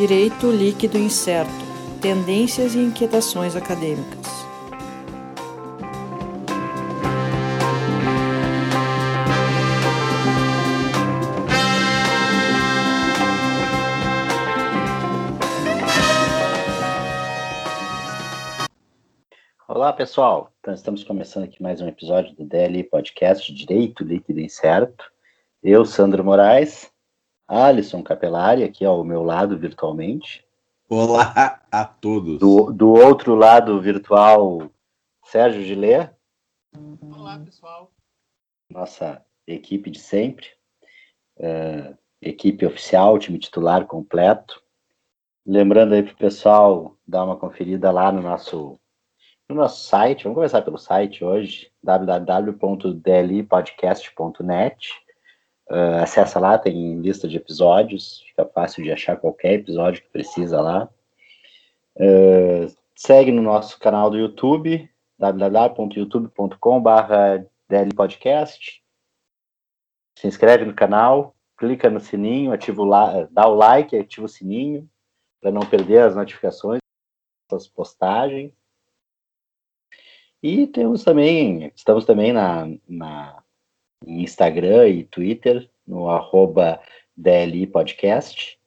Direito Líquido Incerto Tendências e Inquietações Acadêmicas. Olá, pessoal. Então, estamos começando aqui mais um episódio do DLI Podcast Direito Líquido Incerto. Eu, Sandro Moraes, Alisson Capelari, aqui ao meu lado virtualmente. Olá a todos. Do, do outro lado virtual, Sérgio Gilê. Olá, pessoal. Nossa equipe de sempre. Uh, equipe oficial, time titular completo. Lembrando aí para o pessoal dar uma conferida lá no nosso, no nosso site. Vamos começar pelo site hoje, www.dlipodcast.net. Uh, acessa lá, tem lista de episódios, fica fácil de achar qualquer episódio que precisa lá. Uh, segue no nosso canal do YouTube, www.youtube.com.br dlpodcast. Se inscreve no canal, clica no sininho, ativa o dá o like, ativa o sininho, para não perder as notificações das postagens. E temos também, estamos também na, na em Instagram e Twitter, no arroba DLI Podcast,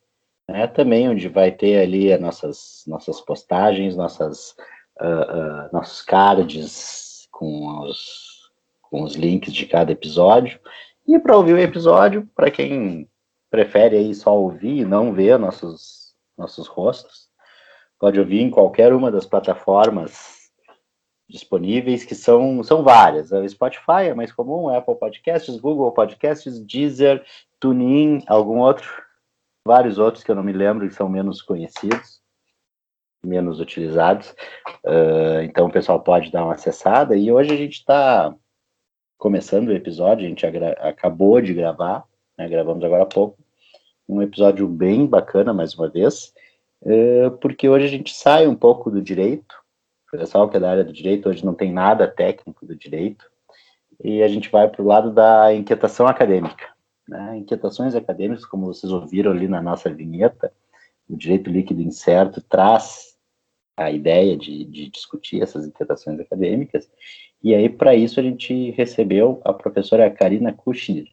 né, também onde vai ter ali as nossas, nossas postagens, nossas, uh, uh, nossos cards com os, com os links de cada episódio. E para ouvir o episódio, para quem prefere aí só ouvir e não ver nossos, nossos rostos, pode ouvir em qualquer uma das plataformas disponíveis, que são, são várias. O Spotify é mais comum, Apple Podcasts, Google Podcasts, Deezer, TuneIn, algum outro, vários outros que eu não me lembro, que são menos conhecidos, menos utilizados. Uh, então o pessoal pode dar uma acessada. E hoje a gente está começando o episódio, a gente acabou de gravar, né, gravamos agora há pouco, um episódio bem bacana, mais uma vez, uh, porque hoje a gente sai um pouco do direito, pessoal que é da área do direito hoje não tem nada técnico do direito, e a gente vai para o lado da inquietação acadêmica. Né? Inquietações acadêmicas, como vocês ouviram ali na nossa vinheta, o direito líquido incerto traz a ideia de, de discutir essas inquietações acadêmicas, e aí para isso a gente recebeu a professora Karina Kushner,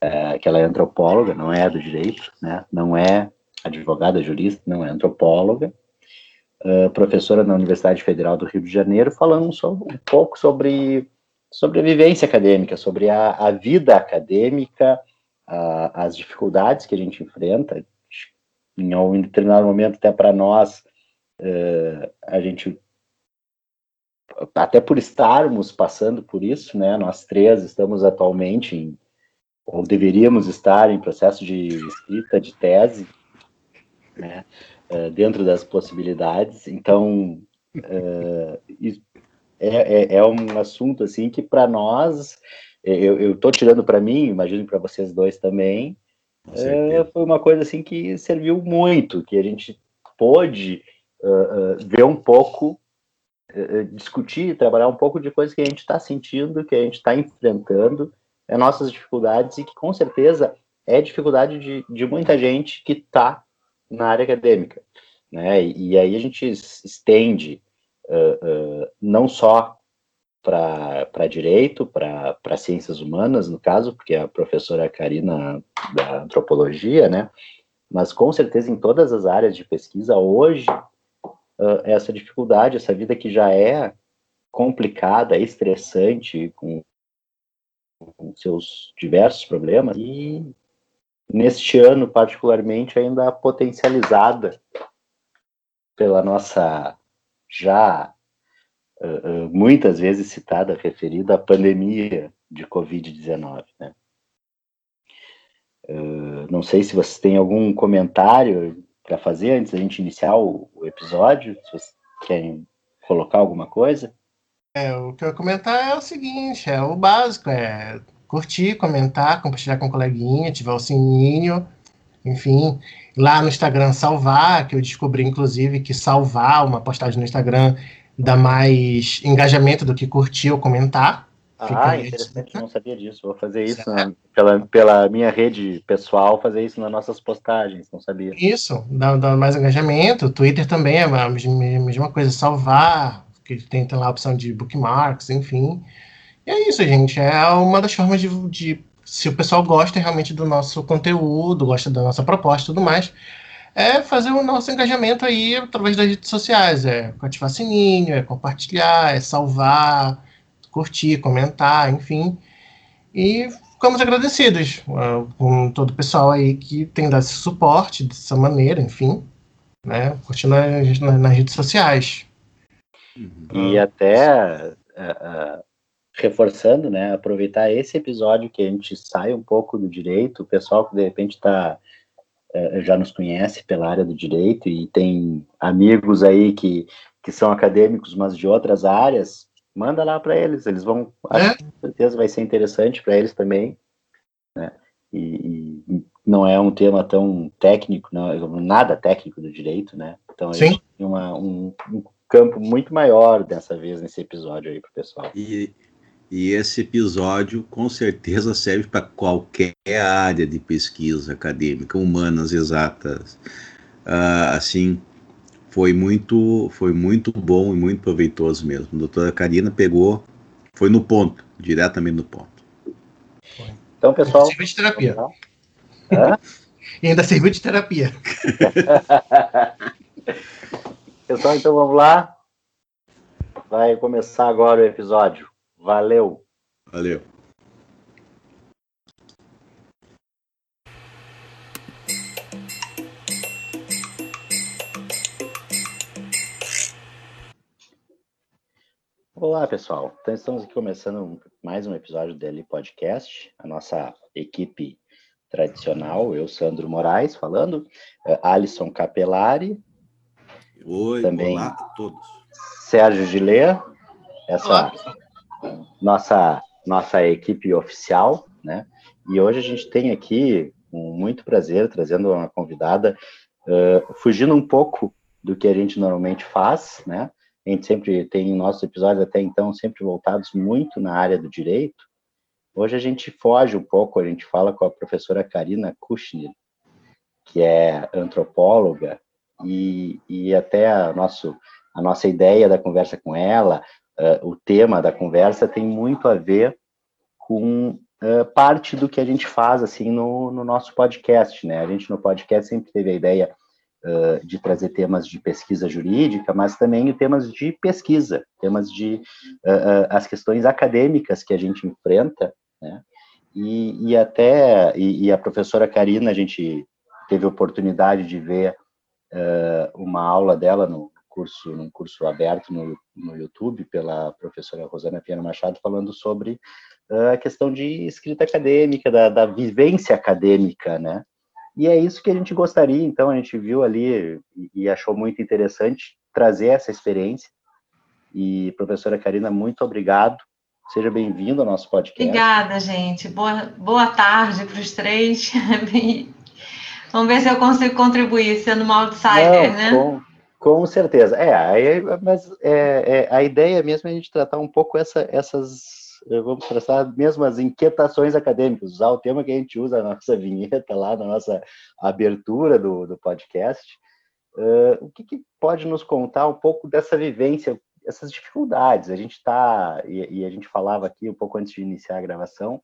é, que ela é antropóloga, não é do direito, né? não é advogada, jurista, não é antropóloga, uh, professora na Universidade Federal do Rio de Janeiro, falando sobre, um pouco sobre, sobre a vivência acadêmica, sobre a, a vida acadêmica, uh, as dificuldades que a gente enfrenta. Em um determinado momento, até para nós, uh, a gente até por estarmos passando por isso, né, nós três estamos atualmente em, ou deveríamos estar em processo de escrita de tese, né, uh, dentro das possibilidades. Então, uh, é, é, é, um assunto assim que para nós, eu estou tirando para mim, imagino para vocês dois também, uh, foi uma coisa assim que serviu muito, que a gente pôde ver um pouco, discutir, trabalhar um pouco de coisas que a gente está sentindo, que a gente está enfrentando, é nossas dificuldades e que com certeza é dificuldade de, de muita gente que está na área acadêmica. Né? E, e aí a gente estende uh, uh, não só para direito, para ciências humanas, no caso, porque a professora Karina da antropologia, né? Mas com certeza em todas as áreas de pesquisa, hoje, uh, essa dificuldade, essa vida que já é complicada, estressante, com, com seus diversos problemas, e neste ano, particularmente, ainda potencializada pela nossa já uh, muitas vezes citada, referida pandemia de Covid-19. Né? Uh, não sei se vocês têm algum comentário para fazer antes da gente iniciar o, o, episódio, se vocês querem colocar alguma coisa. É, o que eu ia comentar é o seguinte, é o básico, é curtir, comentar, compartilhar com o coleguinha, ativar o sininho, enfim, lá no Instagram salvar, que eu descobri inclusive que salvar uma postagem no Instagram dá mais engajamento do que curtir ou comentar, ah, interessante, não sabia disso. Vou fazer isso pela, pela minha rede pessoal, fazer isso nas nossas postagens, não sabia. Isso, dá, dá mais engajamento. Twitter também é a mesma coisa, salvar, que tem, tem lá a opção de bookmarks, enfim. É isso, gente. É uma das formas de, de se o pessoal gosta realmente do nosso conteúdo, gosta da nossa proposta e tudo mais, é fazer o nosso engajamento aí através das redes sociais. É ativar sininho, é compartilhar, é salvar curtir, comentar, enfim. E ficamos agradecidos uh, com todo o pessoal aí que tem dado esse suporte dessa maneira, enfim, né? Curtindo nas, nas redes sociais. E até uh, uh, reforçando, né? Aproveitar esse episódio que a gente sai um pouco do direito, o pessoal que de repente está já nos conhece pela área do direito e tem amigos aí que, que são acadêmicos, mas de outras áreas, manda lá para eles, eles vão, é? com certeza vai ser interessante para eles também, né? E, e, não é um tema tão técnico, não, é nada técnico do direito, né? Então Sim. tem uma, um, um, campo muito maior dessa vez nesse episódio aí para o pessoal. E, e esse episódio com certeza serve para qualquer área de pesquisa acadêmica, humanas, exatas, uh, assim, foi muito, foi muito bom e muito proveitoso mesmo. A doutora Karina pegou, foi no ponto, diretamente no ponto. Então, pessoal. Serviu de terapia. e ainda serviu de terapia. pessoal, então vamos lá. Vai começar agora o episódio. Valeu. Valeu. Olá, pessoal. Então, estamos aqui começando mais um episódio do DL Podcast, a nossa equipe tradicional, eu, Sandro Moraes, falando, uh, Alisson Capelari. Oi, também olá a todos. Sérgio Gilê, essa olá. Nossa, nossa equipe oficial, né? E hoje a gente tem aqui, com muito prazer, trazendo uma convidada, uh, fugindo um pouco do que a gente normalmente faz, né? a gente sempre tem nossos episódios até então sempre voltados muito na área do direito. Hoje a gente foge um pouco, a gente fala com a professora Karina Kushner, que é antropóloga, e, e até a, nosso, a nossa ideia da conversa com ela, uh, o tema da conversa tem muito a ver com uh, parte do que a gente faz assim no, no nosso podcast, né? A gente no podcast sempre teve a ideia uh, de trazer temas de pesquisa jurídica, mas também temas de pesquisa, temas de as questões acadêmicas que a gente enfrenta, né? E, e até e, e, a professora Karina, a gente teve oportunidade de ver uma aula dela no curso, num curso aberto no, no YouTube pela professora Rosana Piano Machado, falando sobre a questão de escrita acadêmica, da, da vivência acadêmica, né? E é isso que a gente gostaria, então, a gente viu ali e achou muito interessante trazer essa experiência. E, professora Karina, muito obrigado. Seja bem-vindo ao nosso podcast. Obrigada, gente. Boa, boa tarde para os três. Vamos ver se eu consigo contribuir sendo uma outsider, Não, né? Com, com certeza. É, mas é, é, a ideia mesmo é a gente tratar um pouco essa, essas vamos traçar mesmo as inquietações acadêmicas, usar o tema que a gente usa na nossa vinheta lá, na nossa abertura do, do podcast. Uh, o que, que, pode nos contar um pouco dessa vivência, essas dificuldades? A gente está, e, e, a gente falava aqui um pouco antes de iniciar a gravação,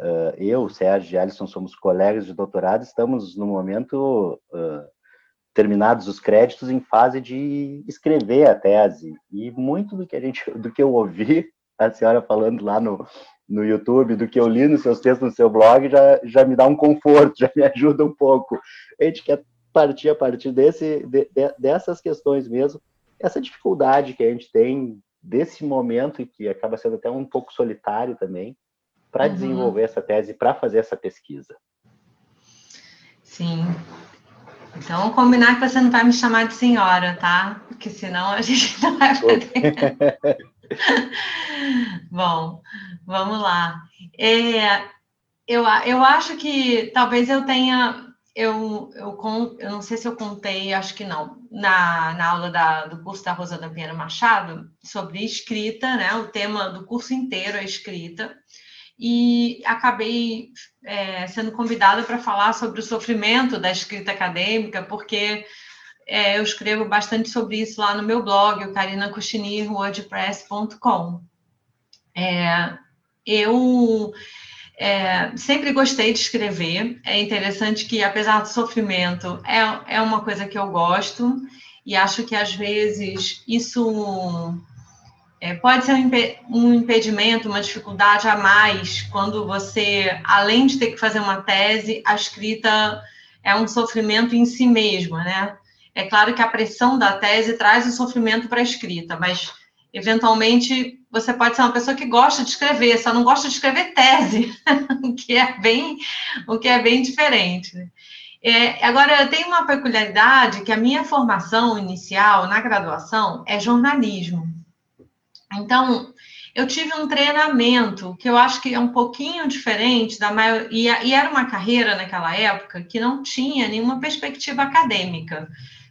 uh, eu, Sérgio e Alisson somos colegas de doutorado, estamos no momento uh, terminados os créditos em fase de escrever a tese, e muito do que a gente, do que eu ouvi a senhora falando lá no, no YouTube, do que eu li nos seus textos no seu blog, já, já me dá um conforto, já me ajuda um pouco. A gente quer partir a partir desse, de, de, dessas questões mesmo, essa dificuldade que a gente tem desse momento e que acaba sendo até um pouco solitário também, para uhum. desenvolver essa tese, para fazer essa pesquisa. Sim. Então, combinar que você não vai me chamar de senhora, tá? Porque senão a gente não vai poder. Bom, vamos lá. É, eu, eu acho que talvez eu tenha eu, eu, eu não sei se eu contei, acho que não, na, na aula da, do curso da Rosana Pinheiro Machado, sobre escrita, né? O tema do curso inteiro é escrita. E acabei é, sendo convidada para falar sobre o sofrimento da escrita acadêmica, porque é, eu escrevo bastante sobre isso lá no meu blog, o carinacuchinir.wordpress.com. É, eu é, sempre gostei de escrever. É interessante que, apesar do sofrimento, é, é uma coisa que eu gosto e acho que às vezes isso é, pode ser um, um impedimento, uma dificuldade a mais quando você, além de ter que fazer uma tese, a escrita é um sofrimento em si mesma, né? É claro que a pressão da tese traz o sofrimento para a escrita, mas eventualmente você pode ser uma pessoa que gosta de escrever, só não gosta de escrever tese, o que é bem, o que é bem diferente. Né? É, agora, tem uma peculiaridade que a minha formação inicial na graduação é jornalismo. Então, eu tive um treinamento que eu acho que é um pouquinho diferente da maioria, e era uma carreira naquela época que não tinha nenhuma perspectiva acadêmica.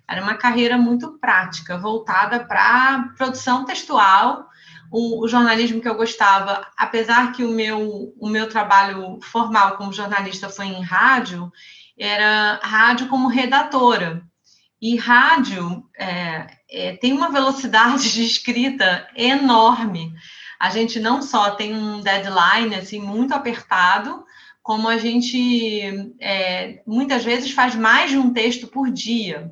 Era uma carreira muito prática, voltada para produção textual. O, o, jornalismo que eu gostava, apesar que o meu, o meu trabalho formal como jornalista foi em rádio, era rádio como redatora. E rádio é, é, tem uma velocidade de escrita enorme. A gente não só tem um deadline assim muito apertado, como a gente é, muitas vezes faz mais de um texto por dia.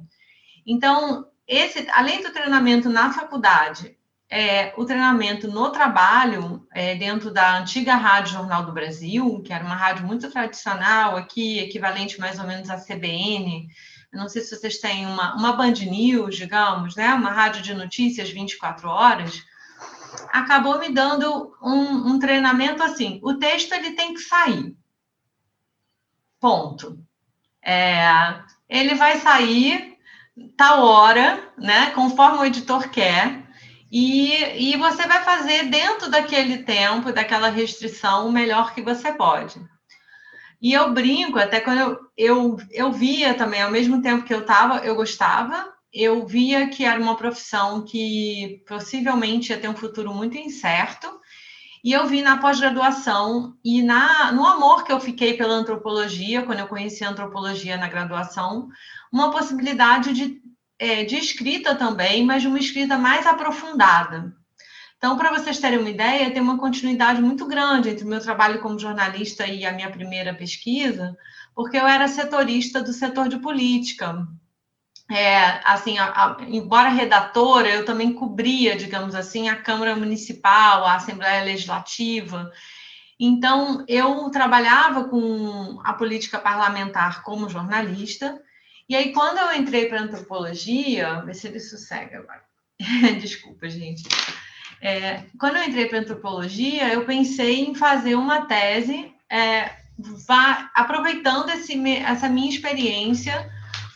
Então, esse, além do treinamento na faculdade, é, o treinamento no trabalho, é, dentro da antiga Rádio Jornal do Brasil, que era uma rádio muito tradicional aqui, equivalente mais ou menos à CBN. Não sei se vocês têm uma, uma Band News, digamos, né? uma rádio de notícias 24 horas. Acabou me dando um, um treinamento assim: o texto ele tem que sair. Ponto. É, ele vai sair tal hora, né? Conforme o editor quer. E, e você vai fazer dentro daquele tempo, daquela restrição, o melhor que você pode. E eu brinco, até quando eu, eu, eu via também, ao mesmo tempo que eu estava, eu gostava, eu via que era uma profissão que possivelmente ia ter um futuro muito incerto, e eu vi na pós-graduação e na, no amor que eu fiquei pela antropologia, quando eu conheci a antropologia na graduação, uma possibilidade de, é, de escrita também, mas de uma escrita mais aprofundada. Então, para vocês terem uma ideia, tem uma continuidade muito grande entre o meu trabalho como jornalista e a minha primeira pesquisa, porque eu era setorista do setor de política. É, assim, a, a, embora redatora, eu também cobria, digamos assim, a Câmara Municipal, a Assembleia Legislativa. Então, eu trabalhava com a política parlamentar como jornalista, e aí, quando eu entrei para antropologia, vê se ele sossega agora. Desculpa, gente. É, quando eu entrei para antropologia, eu pensei em fazer uma tese, é, vá, aproveitando esse, essa minha experiência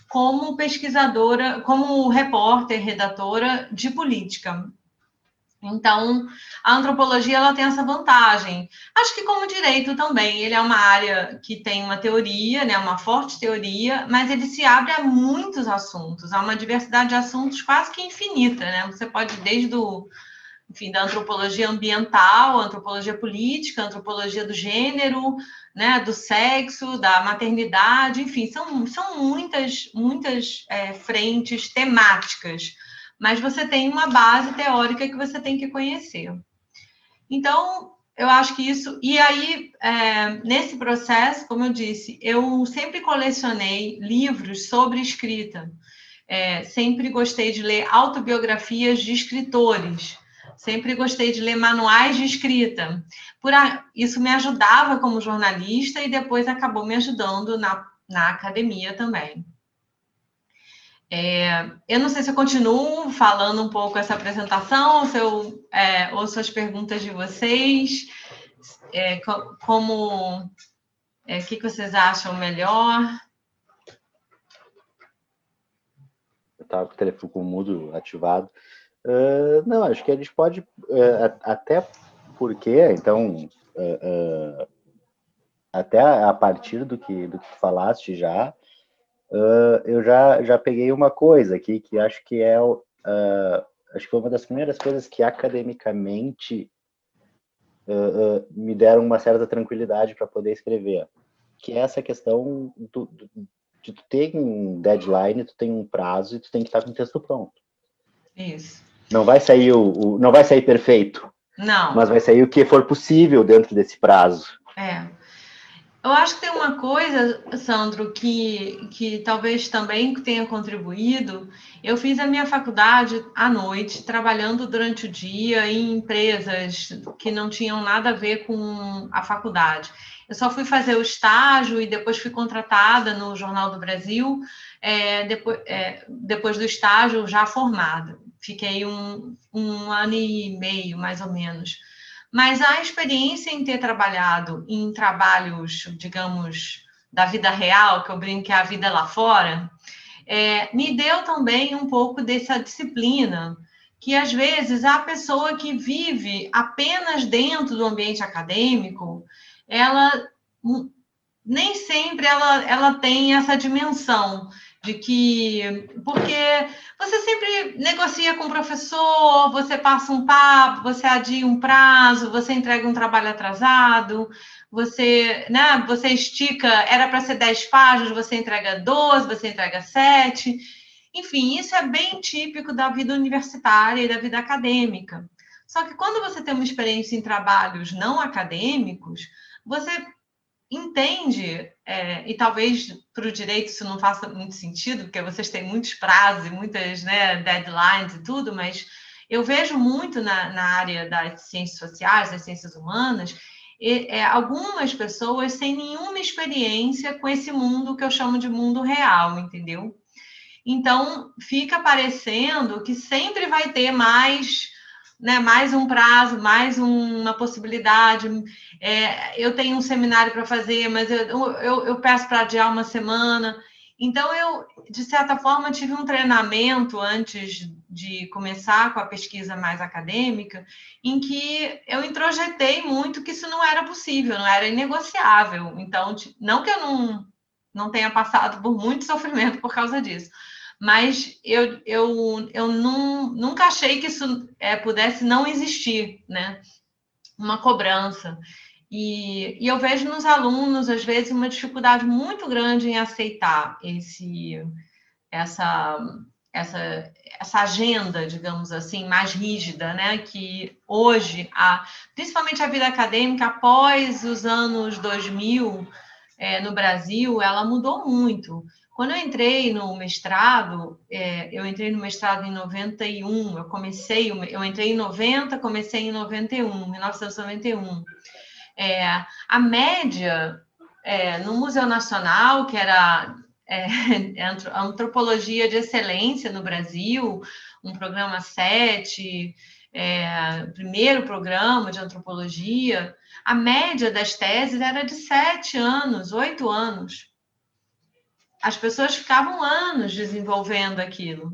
como pesquisadora, como repórter, redatora de política. Então, a antropologia ela tem essa vantagem. Acho que como direito também, ele é uma área que tem uma teoria, né, uma forte teoria, mas ele se abre a muitos assuntos, há uma diversidade de assuntos quase que infinita, né? Você pode desde o enfim, da antropologia ambiental, antropologia política, antropologia do gênero, né, do sexo, da maternidade, enfim, são, são muitas, muitas é, frentes temáticas mas você tem uma base teórica que você tem que conhecer. Então, eu acho que isso. E aí, é, nesse processo, como eu disse, eu sempre colecionei livros sobre escrita. É, sempre gostei de ler autobiografias de escritores. Sempre gostei de ler manuais de escrita. A, isso me ajudava como jornalista e depois acabou me ajudando na, na academia também. É, eu não sei se eu continuo falando um pouco essa apresentação, ou se eu é, ouço as perguntas de vocês, é, como, é, o que, que vocês acham melhor? Eu estava com o telefone com o mudo ativado. Uh, não, acho que a gente pode, uh, até porque, então, uh, até a partir do que, do que falaste já, eu já, já peguei uma coisa aqui que acho que é acho que foi uma das primeiras coisas que academicamente me deram uma certa tranquilidade para poder escrever, que é essa questão do, do, de tu ter um deadline, tu tem um prazo e tu tem que estar com o texto pronto. Isso. Não vai sair o, o não vai sair perfeito. Não. Mas vai sair o que for possível dentro desse prazo. É. Eu acho que tem uma coisa, Sandro, que, que talvez também tenha contribuído. Eu fiz a minha faculdade à noite, trabalhando durante o dia em empresas que não tinham nada a ver com a faculdade. Eu só fui fazer o estágio e depois fui contratada no Jornal do Brasil, é, depois, é, depois do estágio já formada. Fiquei um, um ano e meio, mais ou menos. Mas a experiência em ter trabalhado em trabalhos, digamos, da vida real, que eu brinco que é a vida lá fora, é, me deu também um pouco dessa disciplina, que às vezes a pessoa que vive apenas dentro do ambiente acadêmico, ela nem sempre ela, ela tem essa dimensão de que porque você sempre negocia com o professor, você passa um papo, você adia um prazo, você entrega um trabalho atrasado, você, né, você estica, era para ser 10 páginas, você entrega 12, você entrega 7. Enfim, isso é bem típico da vida universitária e da vida acadêmica. Só que quando você tem uma experiência em trabalhos não acadêmicos, você entende, é, e talvez para o direito isso não faça muito sentido, porque vocês têm muitos prazos e muitas né, deadlines e tudo, mas eu vejo muito na, na área das ciências sociais, das ciências humanas, e, é, algumas pessoas sem nenhuma experiência com esse mundo que eu chamo de mundo real, entendeu? Então, fica parecendo que sempre vai ter mais né, mais um prazo, mais uma possibilidade. É, eu tenho um seminário para fazer, mas eu, eu, eu peço para adiar uma semana. Então, eu, de certa forma, tive um treinamento antes de começar com a pesquisa mais acadêmica, em que eu introjetei muito que isso não era possível, não era inegociável. Então, não que eu não, não tenha passado por muito sofrimento por causa disso, mas eu, eu, eu não, nunca achei que isso é, pudesse não existir, né? Uma cobrança. E, e, eu vejo nos alunos, às vezes, uma dificuldade muito grande em aceitar esse, essa, essa, essa agenda, digamos assim, mais rígida, né? Que hoje, a, principalmente a vida acadêmica, após os anos 2000, é, no Brasil, ela mudou muito. Quando eu entrei no mestrado, é, eu entrei no mestrado em 91, eu comecei, eu entrei em 90, comecei em 91, 1991. É, a média é, no Museu Nacional, que era é, antropologia de excelência no Brasil, um programa 7, é, primeiro programa de antropologia, a média das teses era de sete anos, oito anos as pessoas ficavam anos desenvolvendo aquilo.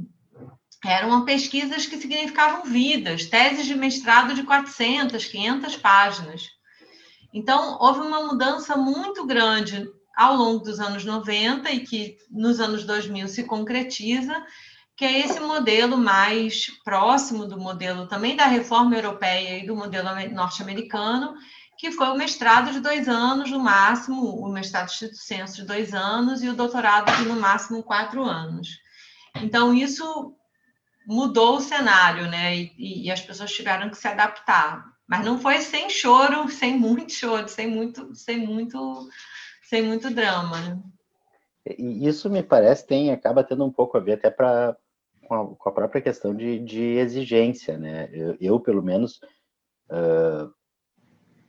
Eram pesquisas que significavam vidas, teses de mestrado de 400, 500 páginas. Então, houve uma mudança muito grande ao longo dos anos 90 e que nos anos 2000 se concretiza, que é esse modelo mais próximo do modelo também da reforma europeia e do modelo norte-americano, que foi o mestrado de dois anos, no máximo, o mestrado de senso de dois anos e o doutorado de, no máximo, quatro anos. Então, isso mudou o cenário, né? E, e, as pessoas tiveram que se adaptar. Mas não foi sem choro, sem muito choro, sem muito, sem muito, sem muito drama. Né? Isso me parece tem acaba tendo um pouco a ver até para com, com, a própria questão de, de exigência, né? Eu, eu pelo menos uh,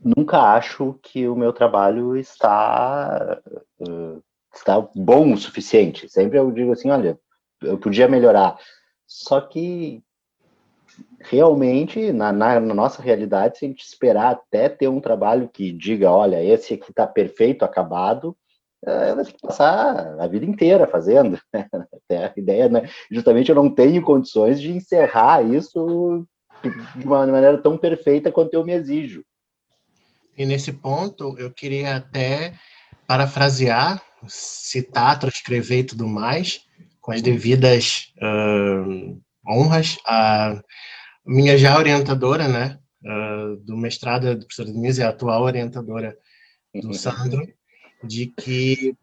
nunca acho que o meu trabalho está uh, está bom o suficiente. Sempre eu digo assim, olha, eu podia melhorar. Só que realmente na, na, na, nossa realidade, se a gente esperar até ter um trabalho que diga, olha, esse aqui está perfeito, acabado, uh, vai ter que passar a vida inteira fazendo. Até a ideia, né? Justamente eu não tenho condições de encerrar isso de uma maneira tão perfeita quanto eu me exijo. E nesse ponto, eu queria até parafrasear, citar, transcrever e tudo mais, com as devidas uh, honras, a minha já orientadora, né, uh, do mestrado do professor Denise, é a atual orientadora do uhum. Sandro, de que,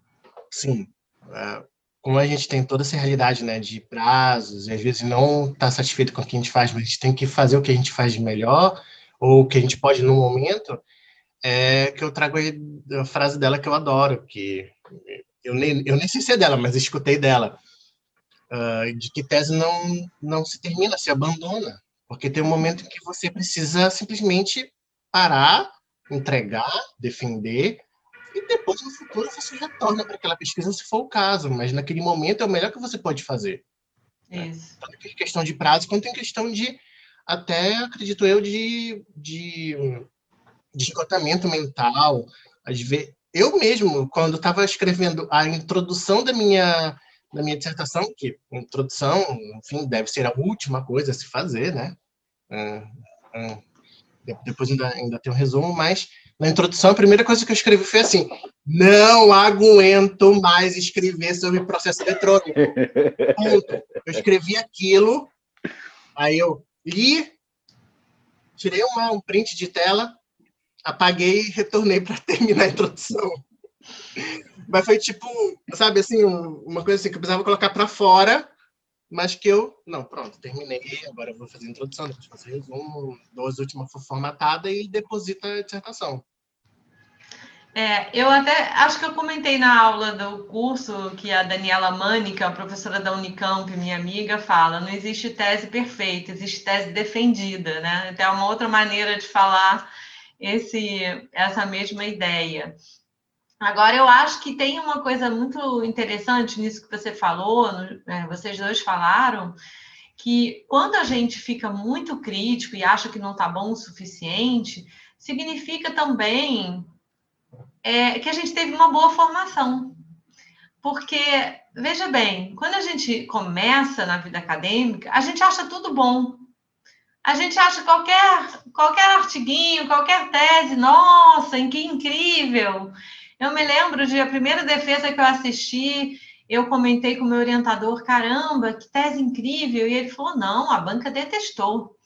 sim, uh, como a gente tem toda essa realidade, né, de prazos, e às vezes não está satisfeito com o que a gente faz, mas a gente tem que fazer o que a gente faz de melhor, ou o que a gente pode no momento, é que eu trago a frase dela que eu adoro, que eu nem, eu nem sei se é dela, mas escutei dela, uh, de que tese não, não se termina, se abandona, porque tem um momento em que você precisa simplesmente parar, entregar, defender, e depois no futuro você retorna para aquela pesquisa se for o caso, mas naquele momento é o melhor que você pode fazer. Isso. Né? Tanto em questão de prazo, quanto em questão de, até acredito eu, de, de, de esgotamento mental. Às vezes, eu mesmo, quando estava escrevendo a introdução da minha, da minha dissertação, que introdução, enfim, deve ser a última coisa a se fazer, né? Depois ainda, ainda tem um resumo, mas na introdução, a primeira coisa que eu escrevi foi assim: não aguento mais escrever sobre processo eletrônico. Ponto. Eu escrevi aquilo, aí eu li, tirei uma, um print de tela, apaguei e retornei para terminar a introdução. Mas foi tipo, sabe, assim, uma coisa assim que eu precisava colocar para fora mas que eu, não, pronto, terminei, agora vou fazer a introdução, depois fazer resumo, dou as últimas formatada e deposita a dissertação. É, eu até acho que eu comentei na aula do curso que a Daniela Mani, que é a professora da Unicamp, minha amiga, fala: não existe tese perfeita, existe tese defendida, né? Então, é uma outra maneira de falar esse, essa mesma ideia. Agora, eu acho que tem uma coisa muito interessante nisso que você falou, é, vocês dois falaram, que quando a gente fica muito crítico e acha que não está bom o suficiente, significa também é, que a gente teve uma boa formação. Porque, veja bem, quando a gente começa na vida acadêmica, a gente acha tudo bom. A gente acha qualquer, qualquer artiguinho, qualquer tese, nossa, que incrível! Eu me lembro de a primeira defesa que eu assisti, eu comentei com o meu orientador, caramba, que tese incrível, e ele falou, não, a banca detestou.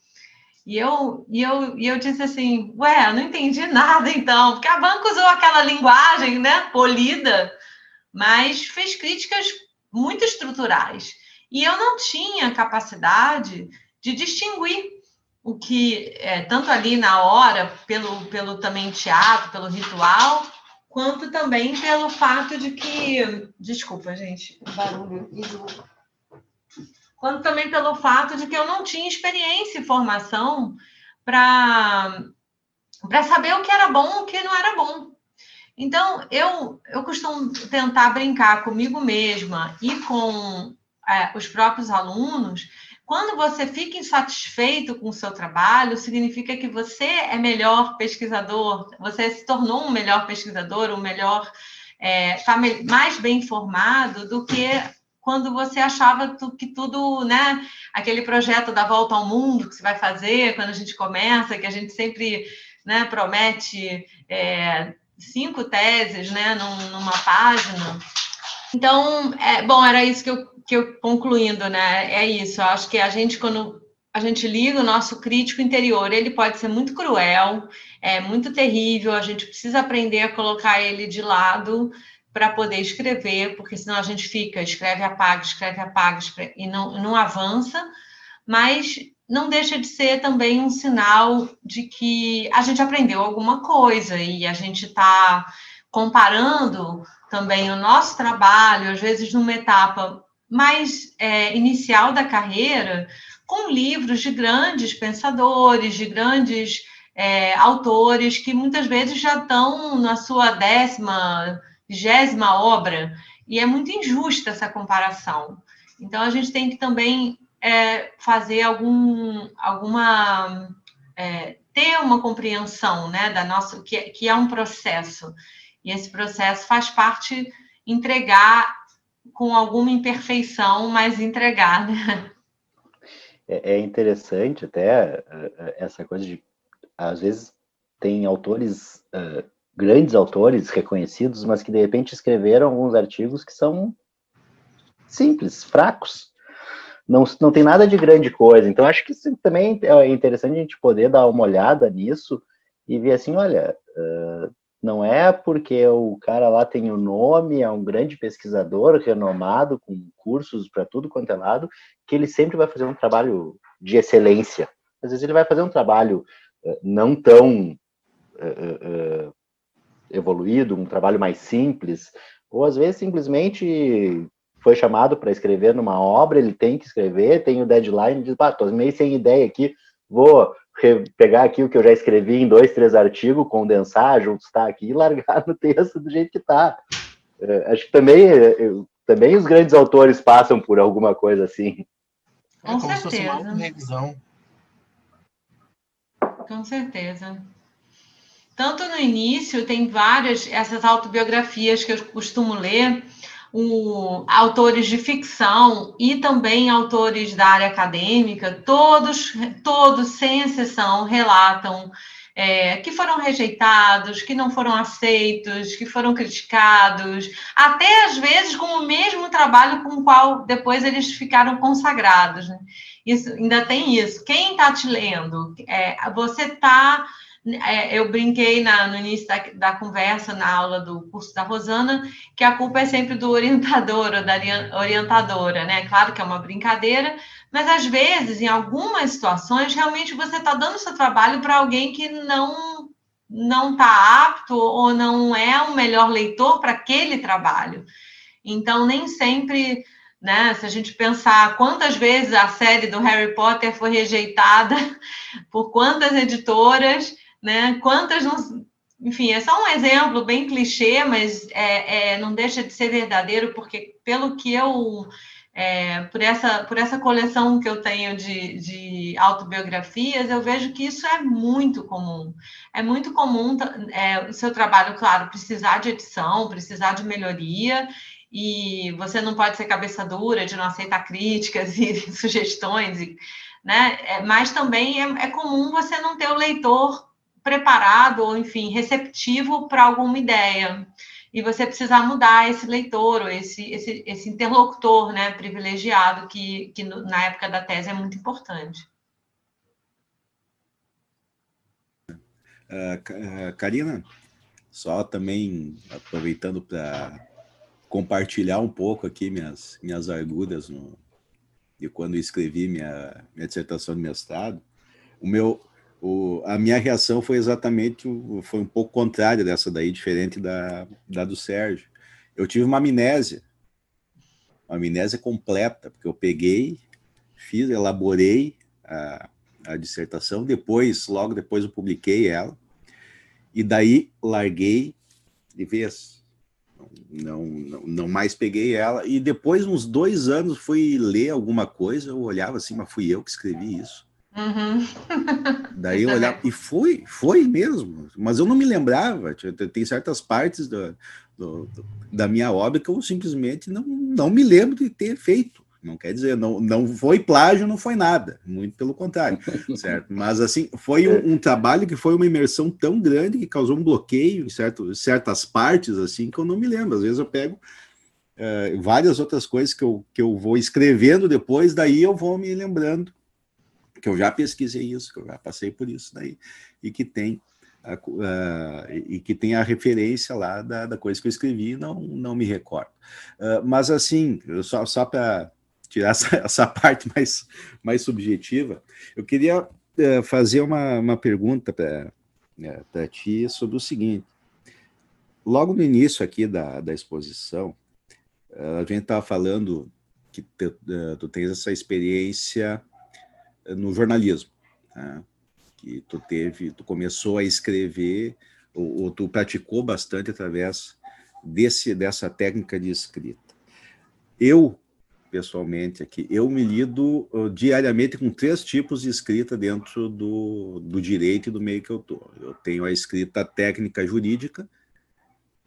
E eu, e eu, e eu disse assim, ué, não entendi nada então, porque a banca usou aquela linguagem, né, polida, mas fez críticas muito estruturais. E eu não tinha capacidade de distinguir o que, é, tanto ali na hora, pelo, pelo também teatro, pelo ritual, quanto também pelo fato de que. Desculpa, gente, barulho. Quanto também pelo fato de que eu não tinha experiência e formação para saber o que era bom e o que não era bom. Então, eu, eu costumo tentar brincar comigo mesma e com é, os próprios alunos quando você fica insatisfeito com o seu trabalho, significa que você é melhor pesquisador, você se tornou um melhor pesquisador, um melhor, é, mais bem informado do que quando você achava que tudo, né, aquele projeto da volta ao mundo que você vai fazer quando a gente começa, que a gente sempre, né, promete é, cinco teses, né, numa página. Então, é, bom, era isso que eu que eu concluindo, né? É isso. Eu acho que a gente, quando a gente liga o nosso crítico interior, ele pode ser muito cruel, é muito terrível. A gente precisa aprender a colocar ele de lado para poder escrever, porque senão a gente fica, escreve, apaga, escreve, apaga, escreve, e não, não avança. Mas não deixa de ser também um sinal de que a gente aprendeu alguma coisa e a gente está comparando também o nosso trabalho, às vezes numa etapa mais é, inicial da carreira com livros de grandes pensadores, de grandes é, autores que muitas vezes já estão na sua décima, vigésima obra, e é muito injusta essa comparação. Então, a gente tem que também é, fazer algum, alguma. É, ter uma compreensão né, da nossa, que, que é um processo. E esse processo faz parte entregar com alguma imperfeição, mas entregar, né? É, interessante até uh, essa coisa de, às vezes, tem autores uh, grandes autores reconhecidos, mas que de repente escreveram alguns artigos que são simples, fracos. Não, não tem nada de grande coisa. Então, acho que também é interessante a gente poder dar uma olhada nisso e ver assim: olha, não é porque o cara lá tem o um nome, é um grande pesquisador renomado, com cursos para tudo quanto é lado, que ele sempre vai fazer um trabalho de excelência. Às vezes ele vai fazer um trabalho uh, não tão uh, evoluído, um trabalho mais simples, ou às vezes simplesmente foi chamado para escrever numa obra, ele tem que escrever, tem o deadline, diz, tô meio sem ideia aqui, vou pegar aqui o que eu já escrevi em dois, três artigos, condensar, juntar aqui e largar no texto do jeito que está. É, acho que também, é, também os grandes autores passam por alguma coisa assim. É Com como certeza. se fosse uma revisão. Com certeza. Tanto no início, tem várias, essas autobiografias que eu costumo ler, autores de ficção e também autores da área acadêmica, todos, todos, sem exceção, relatam é, que foram rejeitados, que não foram aceitos, que foram criticados, até às vezes com o mesmo trabalho com o qual depois eles ficaram consagrados. Né? Isso, ainda tem isso. Quem está te lendo? É, você está é, eu brinquei na, no início da, da, conversa, na aula do curso da Rosana, que a culpa é sempre do orientador ou da orientadora, né? Claro que é uma brincadeira, mas às vezes, em algumas situações, realmente você está dando seu trabalho para alguém que não não está apto ou não é o melhor leitor para aquele trabalho. Então, nem sempre né? Se a gente pensar quantas vezes a série do Harry Potter foi rejeitada por quantas editoras, né? Quantas não. Enfim, é só um exemplo bem clichê, mas é, é, não deixa de ser verdadeiro, porque pelo que eu. É, por, essa, por essa coleção que eu tenho de, de autobiografias, eu vejo que isso é muito comum. É muito comum é, o seu trabalho, claro, precisar de edição, precisar de melhoria, e você não pode ser cabeça dura de não aceitar críticas e sugestões, né? É, mas também é, é comum você não ter o leitor preparado ou, enfim, receptivo para alguma ideia. E você precisar mudar esse leitor, ou esse, esse, esse interlocutor né, privilegiado, que, que na época da tese é muito importante. Uh, Karina, só também aproveitando para compartilhar um pouco aqui minhas, minhas argudas no, de quando escrevi minha, minha dissertação de mestrado. O meu, o, a minha reação foi exatamente, foi um pouco contrária dessa daí, diferente da, da do Sérgio. Eu tive uma amnésia, uma amnésia completa, porque eu peguei, fiz, elaborei a, a dissertação, depois, logo depois eu publiquei ela, e daí larguei de vez. Não, não, não mais peguei ela. E depois, uns dois anos, fui ler alguma coisa, eu olhava assim, mas fui eu que escrevi isso. Uhum. Daí eu olhava, e foi, foi mesmo, mas eu não me lembrava. Tem certas partes do, do, da minha obra que eu simplesmente não, não me lembro de ter feito. Não quer dizer, não, não foi plágio, não foi nada, muito pelo contrário, certo? Mas assim, foi um, um, trabalho que foi uma imersão tão grande que causou um bloqueio em certo, certas partes, assim, que eu não me lembro. Às vezes eu pego uh, várias outras coisas que eu, que eu vou escrevendo depois, daí eu vou me lembrando que eu já pesquisei isso, que eu já passei por isso daí, e que tem a, uh, e que tem a referência lá da, da coisa que eu escrevi, não, não me recordo. Uh, mas assim, só, só para tirar essa, essa, parte mais, mais subjetiva, eu queria uh, fazer uma, uma pergunta para uh, ti sobre o seguinte. Logo no início aqui da, da exposição, a gente estava falando que tu, tu tens essa experiência no jornalismo, né? que tu teve, tu começou a escrever ou, ou, tu praticou bastante através desse dessa técnica de escrita. Eu pessoalmente aqui, eu me lido uh, diariamente com três tipos de escrita dentro do, do direito e do meio que eu tô. Eu tenho a escrita técnica jurídica,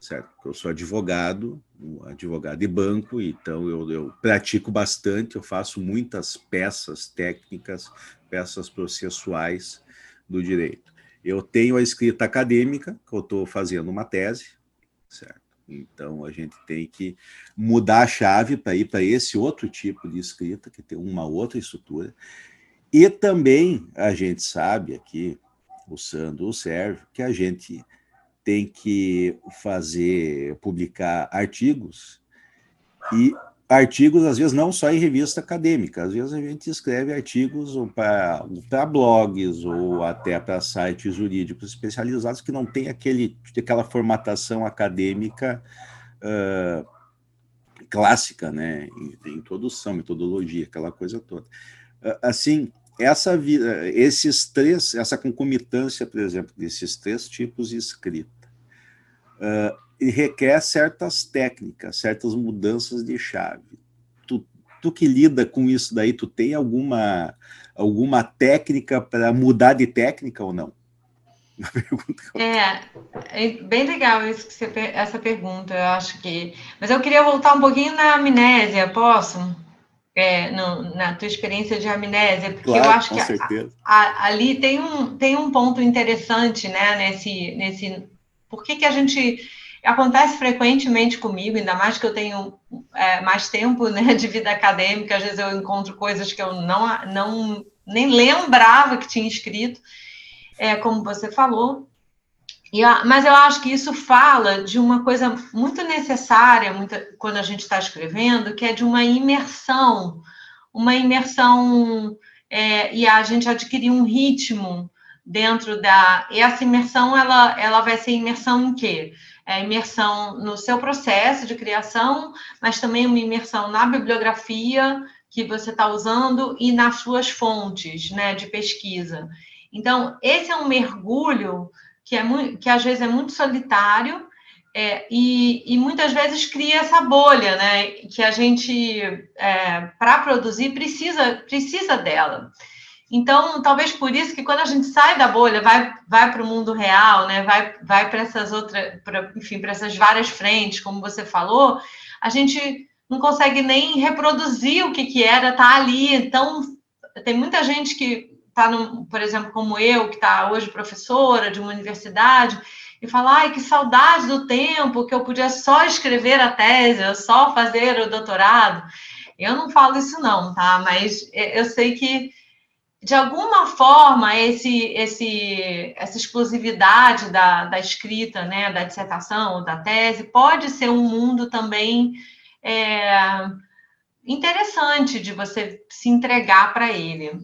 certo? Eu sou advogado, advogado de banco, então eu, eu, pratico bastante, eu faço muitas peças técnicas, peças processuais do direito. Eu tenho a escrita acadêmica, que eu estou fazendo uma tese, certo? Então a gente tem que mudar a chave para ir para esse outro tipo de escrita, que tem uma outra estrutura. E também a gente sabe aqui, o Sandro, o Sérgio, que a gente tem que fazer, publicar artigos. E artigos, às vezes, não só em revista acadêmica, às vezes a gente escreve artigos para blogs ou até para sites jurídicos especializados que não tem aquele, aquela formatação acadêmica uh, clássica, né, em, introdução, metodologia, aquela coisa toda. Uh, assim, essa esses três, essa concomitância, por exemplo, desses três tipos de escrita, uh, requer certas técnicas, certas mudanças de chave. Tu, tu que lida com isso daí, tu tem alguma, alguma técnica para mudar de técnica ou não? É, é bem legal isso que você, essa pergunta, eu acho que. Mas eu queria voltar um pouquinho na amnésia, posso? É, no, na tua experiência de amnésia, porque claro, eu acho que a, a, ali tem um, tem um ponto interessante, né, nesse, nesse por que, que a gente acontece frequentemente comigo, ainda mais que eu tenho é, mais tempo né, de vida acadêmica, às vezes eu encontro coisas que eu não, não nem lembrava que tinha escrito, é, como você falou. Mas eu acho que isso fala de uma coisa muito necessária muito, quando a gente está escrevendo, que é de uma imersão, uma imersão é, e a gente adquirir um ritmo dentro da. E essa imersão, ela, ela vai ser imersão em quê? É imersão no seu processo de criação, mas também uma imersão na bibliografia que você está usando e nas suas fontes né, de pesquisa. Então, esse é um mergulho que, é muito, que às vezes é muito solitário é, e, e, muitas vezes cria essa bolha, né? Que a gente, é, para produzir, precisa, precisa dela. Então, talvez por isso que quando a gente sai da bolha, vai, vai para o mundo real, né? vai, vai para essas outras, pra, enfim, para essas várias frentes, como você falou, a gente não consegue nem reproduzir o que, que era estar tá ali. Então, tem muita gente que está, por exemplo, como eu, que está hoje professora de uma universidade, e fala, ai, que saudade do tempo que eu podia só escrever a tese, só fazer o doutorado. Eu não falo isso não, tá? Mas eu sei que de alguma forma, esse, esse, essa exclusividade da, da escrita, né, da dissertação, da tese, pode ser um mundo também é, interessante de você se entregar para ele.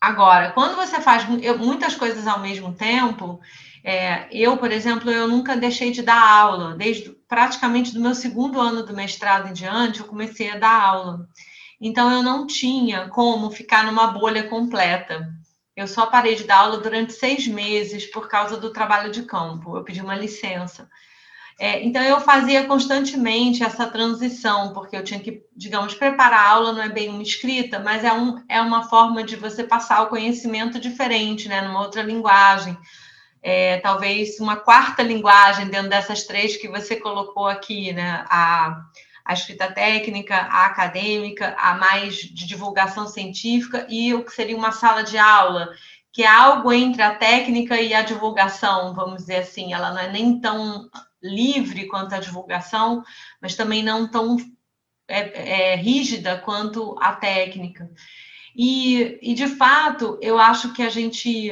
Agora, quando você faz muitas coisas ao mesmo tempo, é, eu, por exemplo, eu nunca deixei de dar aula. Desde praticamente do meu segundo ano do mestrado em diante, eu comecei a dar aula. Então, eu não tinha como ficar numa bolha completa. Eu só parei de dar aula durante seis meses por causa do trabalho de campo. Eu pedi uma licença. É, então, eu fazia constantemente essa transição, porque eu tinha que, digamos, preparar a aula, não é bem uma escrita, mas é, um, é uma forma de você passar o conhecimento diferente, né, numa outra linguagem. É, talvez uma quarta linguagem dentro dessas três que você colocou aqui, né? A, a escrita técnica, a acadêmica, a mais de divulgação científica e o que seria uma sala de aula, que é algo entre a técnica e a divulgação, vamos dizer assim. Ela não é nem tão livre quanto a divulgação, mas também não tão é, é, rígida quanto a técnica. E, e, de fato, eu acho que a gente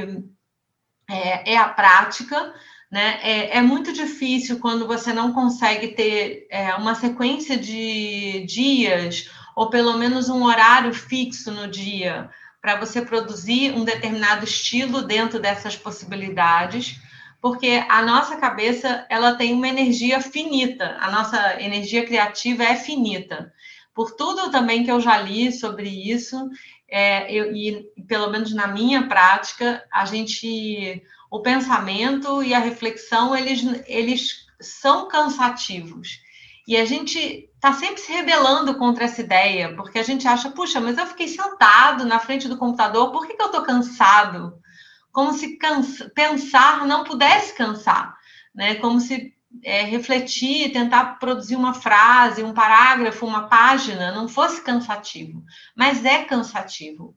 é, é a prática, né? É, é, muito difícil quando você não consegue ter é, uma sequência de dias, ou pelo menos um horário fixo no dia, para você produzir um determinado estilo dentro dessas possibilidades, porque a nossa cabeça ela tem uma energia finita, a nossa energia criativa é finita. Por tudo também que eu já li sobre isso, é, eu, e pelo menos na minha prática, a gente o pensamento e a reflexão, eles, eles são cansativos. E a gente está sempre se rebelando contra essa ideia, porque a gente acha, puxa, mas eu fiquei sentado na frente do computador, por que, que eu estou cansado? Como se cansa, pensar não pudesse cansar, né? Como se é, refletir, tentar produzir uma frase, um parágrafo, uma página, não fosse cansativo, mas é cansativo.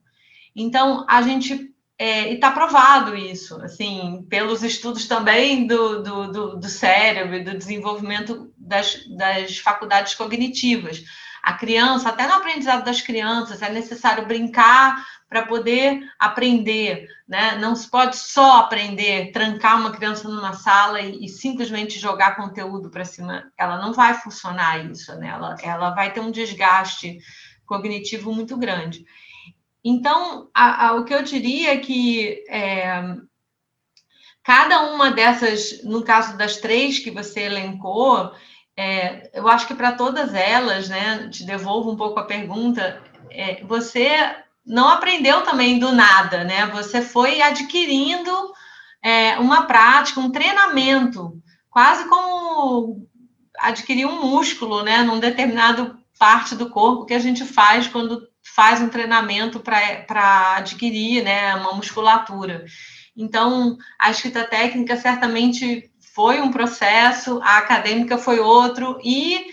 Então, a gente é, e está provado isso, assim, pelos estudos também do, do, do, do cérebro do desenvolvimento das, das faculdades cognitivas. A criança, até no aprendizado das crianças, é necessário brincar para poder aprender, né? Não se pode só aprender, trancar uma criança numa sala e, e simplesmente jogar conteúdo para cima. Ela não vai funcionar isso, né? Ela, ela vai ter um desgaste cognitivo muito grande. Então, a, a, o que eu diria é que é, cada uma dessas, no caso das três que você elencou, é, eu acho que para todas elas, né, te devolvo um pouco a pergunta, é, você não aprendeu também do nada, né? Você foi adquirindo é, uma prática, um treinamento, quase como adquirir um músculo, né, num determinado parte do corpo que a gente faz quando faz um treinamento para adquirir né, uma musculatura. Então, a escrita técnica certamente foi um processo, a acadêmica foi outro, e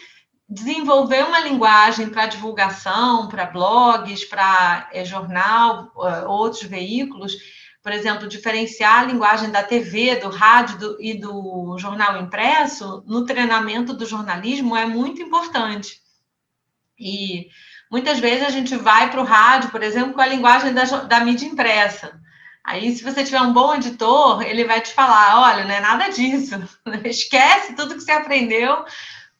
desenvolver uma linguagem para divulgação, para blogs, para é, jornal, uh, outros veículos, por exemplo, diferenciar a linguagem da TV, do rádio do, e do jornal impresso no treinamento do jornalismo é muito importante. E muitas vezes a gente vai para o rádio, por exemplo, com a linguagem da, da mídia impressa. Aí, se você tiver um bom editor, ele vai te falar: olha, não é nada disso, esquece tudo que você aprendeu,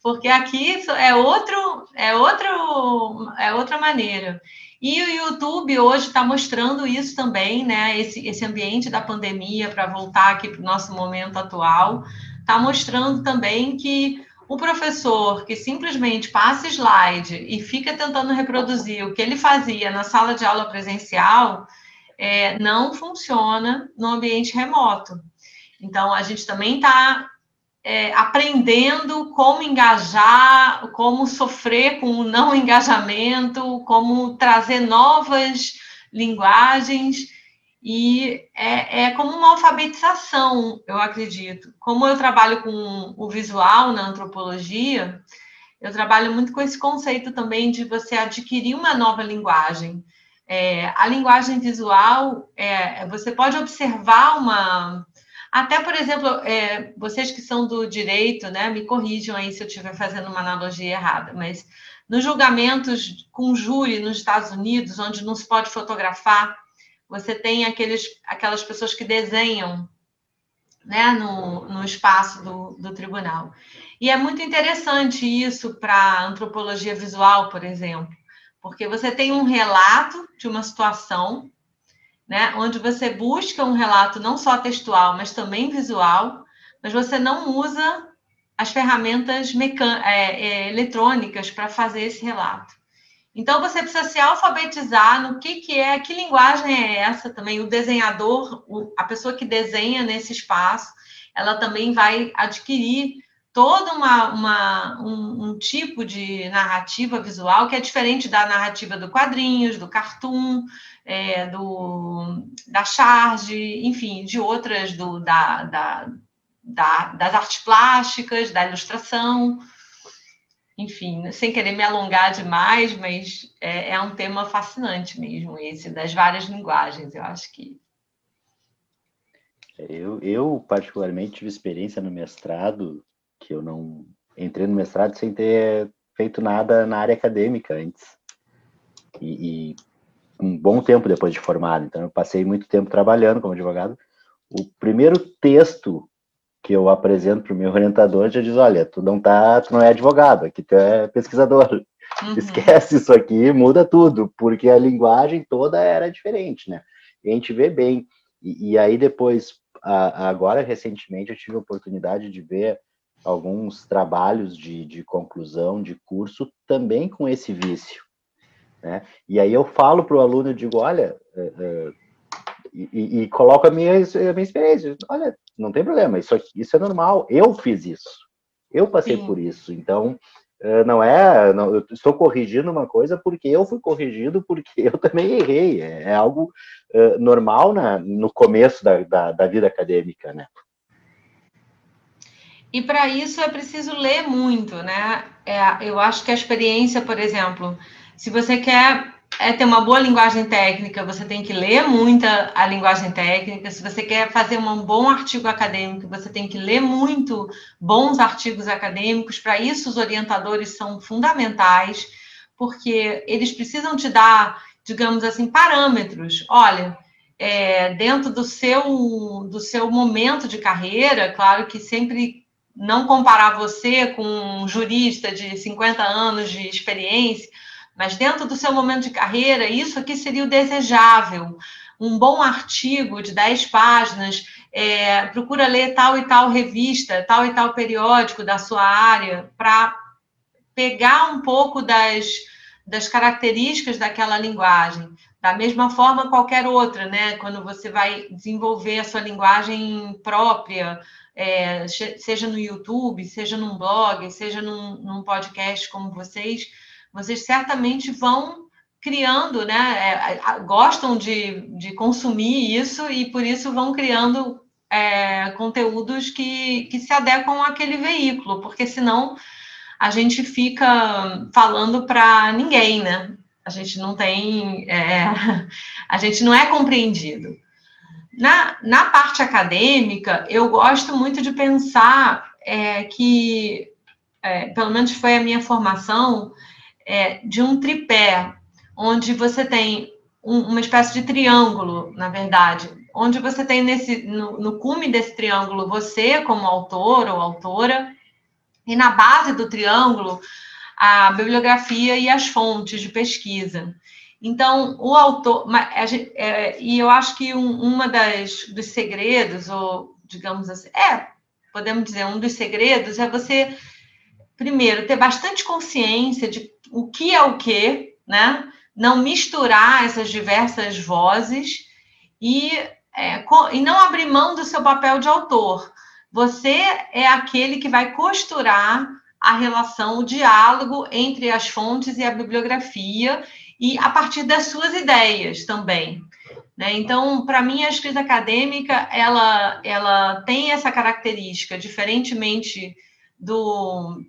porque aqui é outro, é outro, é outra maneira. E o YouTube hoje está mostrando isso também, né? Esse, esse ambiente da pandemia, para voltar aqui para o nosso momento atual, está mostrando também que o professor que simplesmente passa slide e fica tentando reproduzir o que ele fazia na sala de aula presencial, é, não funciona no ambiente remoto. Então, a gente também está é, aprendendo como engajar, como sofrer com o não engajamento, como trazer novas linguagens e é, é, como uma alfabetização, eu acredito. Como eu trabalho com o visual na antropologia, eu trabalho muito com esse conceito também de você adquirir uma nova linguagem. É, a linguagem visual, é, você pode observar uma. Até, por exemplo, é, vocês que são do direito, né, me corrijam aí se eu estiver fazendo uma analogia errada, mas nos julgamentos com júri nos Estados Unidos, onde não se pode fotografar, você tem aqueles, aquelas pessoas que desenham né, no, no espaço do, do tribunal. E é muito interessante isso para antropologia visual, por exemplo, porque você tem um relato de uma situação, né, onde você busca um relato não só textual, mas também visual, mas você não usa as ferramentas é, é, eletrônicas para fazer esse relato. Então, você precisa se alfabetizar no que, que é, que linguagem é essa também. O desenhador, a pessoa que desenha nesse espaço, ela também vai adquirir todo uma, uma um, um, tipo de narrativa visual que é diferente da narrativa do quadrinhos, do cartoon, é, do, da charge, enfim, de outras, do, da, da, da, das artes plásticas, da ilustração enfim, sem querer me alongar demais, mas é, é, um tema fascinante mesmo, esse das várias linguagens, eu acho que. Eu, eu particularmente, tive experiência no mestrado, que eu não entrei no mestrado sem ter feito nada na área acadêmica antes. E, e um bom tempo depois de formado, então eu passei muito tempo trabalhando como advogado. O primeiro texto que eu apresento para o meu orientador, já diz, olha, tu não tá, tu não é advogado, aqui tu é pesquisador. Uhum. Esquece isso aqui, muda tudo, porque a linguagem toda era diferente, né? E a gente vê bem. E, e aí depois, a, agora recentemente, eu tive a oportunidade de ver alguns trabalhos de, de conclusão de curso também com esse vício, né? E aí eu falo para o aluno, eu digo, olha, é, é, e, e, coloco a minha, a minha experiência. Olha, não tem problema, isso, aqui, isso é normal. Eu fiz isso. Eu passei Sim. por isso. Então, eh, não é. Não, eu estou corrigindo uma coisa porque eu fui corrigido, porque eu também errei. É, é algo normal na, no começo da, da, da vida acadêmica, né? E para isso é preciso ler muito, né? É, eu acho que a experiência, por exemplo, se você quer é ter uma boa linguagem técnica, você tem que ler muita a linguagem técnica. Se você quer fazer um bom artigo acadêmico, você tem que ler muito bons artigos acadêmicos. Para isso, os orientadores são fundamentais, porque eles precisam te dar, digamos assim, parâmetros. Olha, é, dentro do seu, do seu momento de carreira, claro que sempre não comparar você com um jurista de 50 anos de experiência, mas dentro do seu momento de carreira, isso aqui seria o desejável. Um bom artigo de 10 páginas, é, procura ler tal e tal revista, tal e tal periódico da sua área, para pegar um pouco das, das características daquela linguagem. Da mesma forma, qualquer outra, né? Quando você vai desenvolver a sua linguagem própria, é, seja no YouTube, seja num blog, seja num, num podcast como vocês, vocês certamente vão criando, né? É, gostam de, de consumir isso e por isso vão criando é, conteúdos que, que se adequam àquele veículo, porque senão a gente fica falando para ninguém, né? A gente não tem, é, a gente não é compreendido. Na, na parte acadêmica, eu gosto muito de pensar é, que, é, pelo menos foi a minha formação, é, de um tripé, onde você tem um, uma espécie de triângulo, na verdade, onde você tem nesse, no, no cume desse triângulo você como autor ou autora, e na base do triângulo a bibliografia e as fontes de pesquisa. Então, o autor. É, e eu acho que um, uma das dos segredos, ou digamos assim, é, podemos dizer, um dos segredos é você, primeiro, ter bastante consciência de o que é o que, né? Não misturar essas diversas vozes e, é, e não abrir mão do seu papel de autor. Você é aquele que vai costurar a relação, o diálogo entre as fontes e a bibliografia, e a partir das suas ideias também. Né? Então, para mim, a escrita acadêmica ela, ela tem essa característica, diferentemente do,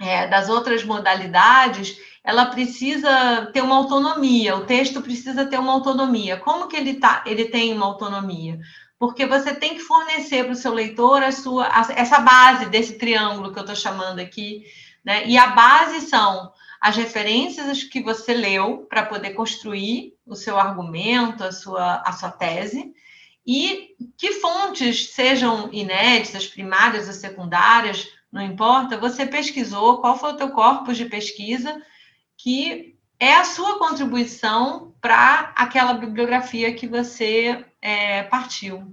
é, das outras modalidades, ela precisa ter uma autonomia, o texto precisa ter uma autonomia. Como que ele, tá, ele tem uma autonomia? Porque você tem que fornecer para o seu leitor a sua, a, essa base desse triângulo que eu estou chamando aqui, né? E a base são as referências que você leu para poder construir o seu argumento, a sua, a sua tese, e que fontes, sejam inéditas, primárias ou secundárias, não importa, você pesquisou, qual foi o teu corpus de pesquisa, que é a sua contribuição para aquela bibliografia que você é, partiu.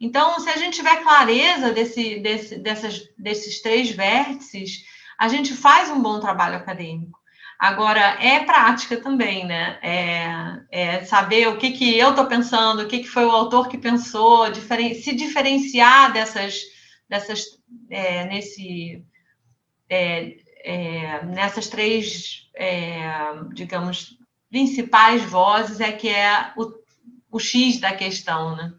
Então, se a gente tiver clareza desse, desse, dessas, desses três vértices, a gente faz um bom trabalho acadêmico. Agora, é prática também, né? É, é saber o que, que eu estou pensando, o que, que foi o autor que pensou, diferen se diferenciar dessas, dessas é, nesse, é, é, nessas três, é, digamos, principais vozes é que é o, o X da questão, né?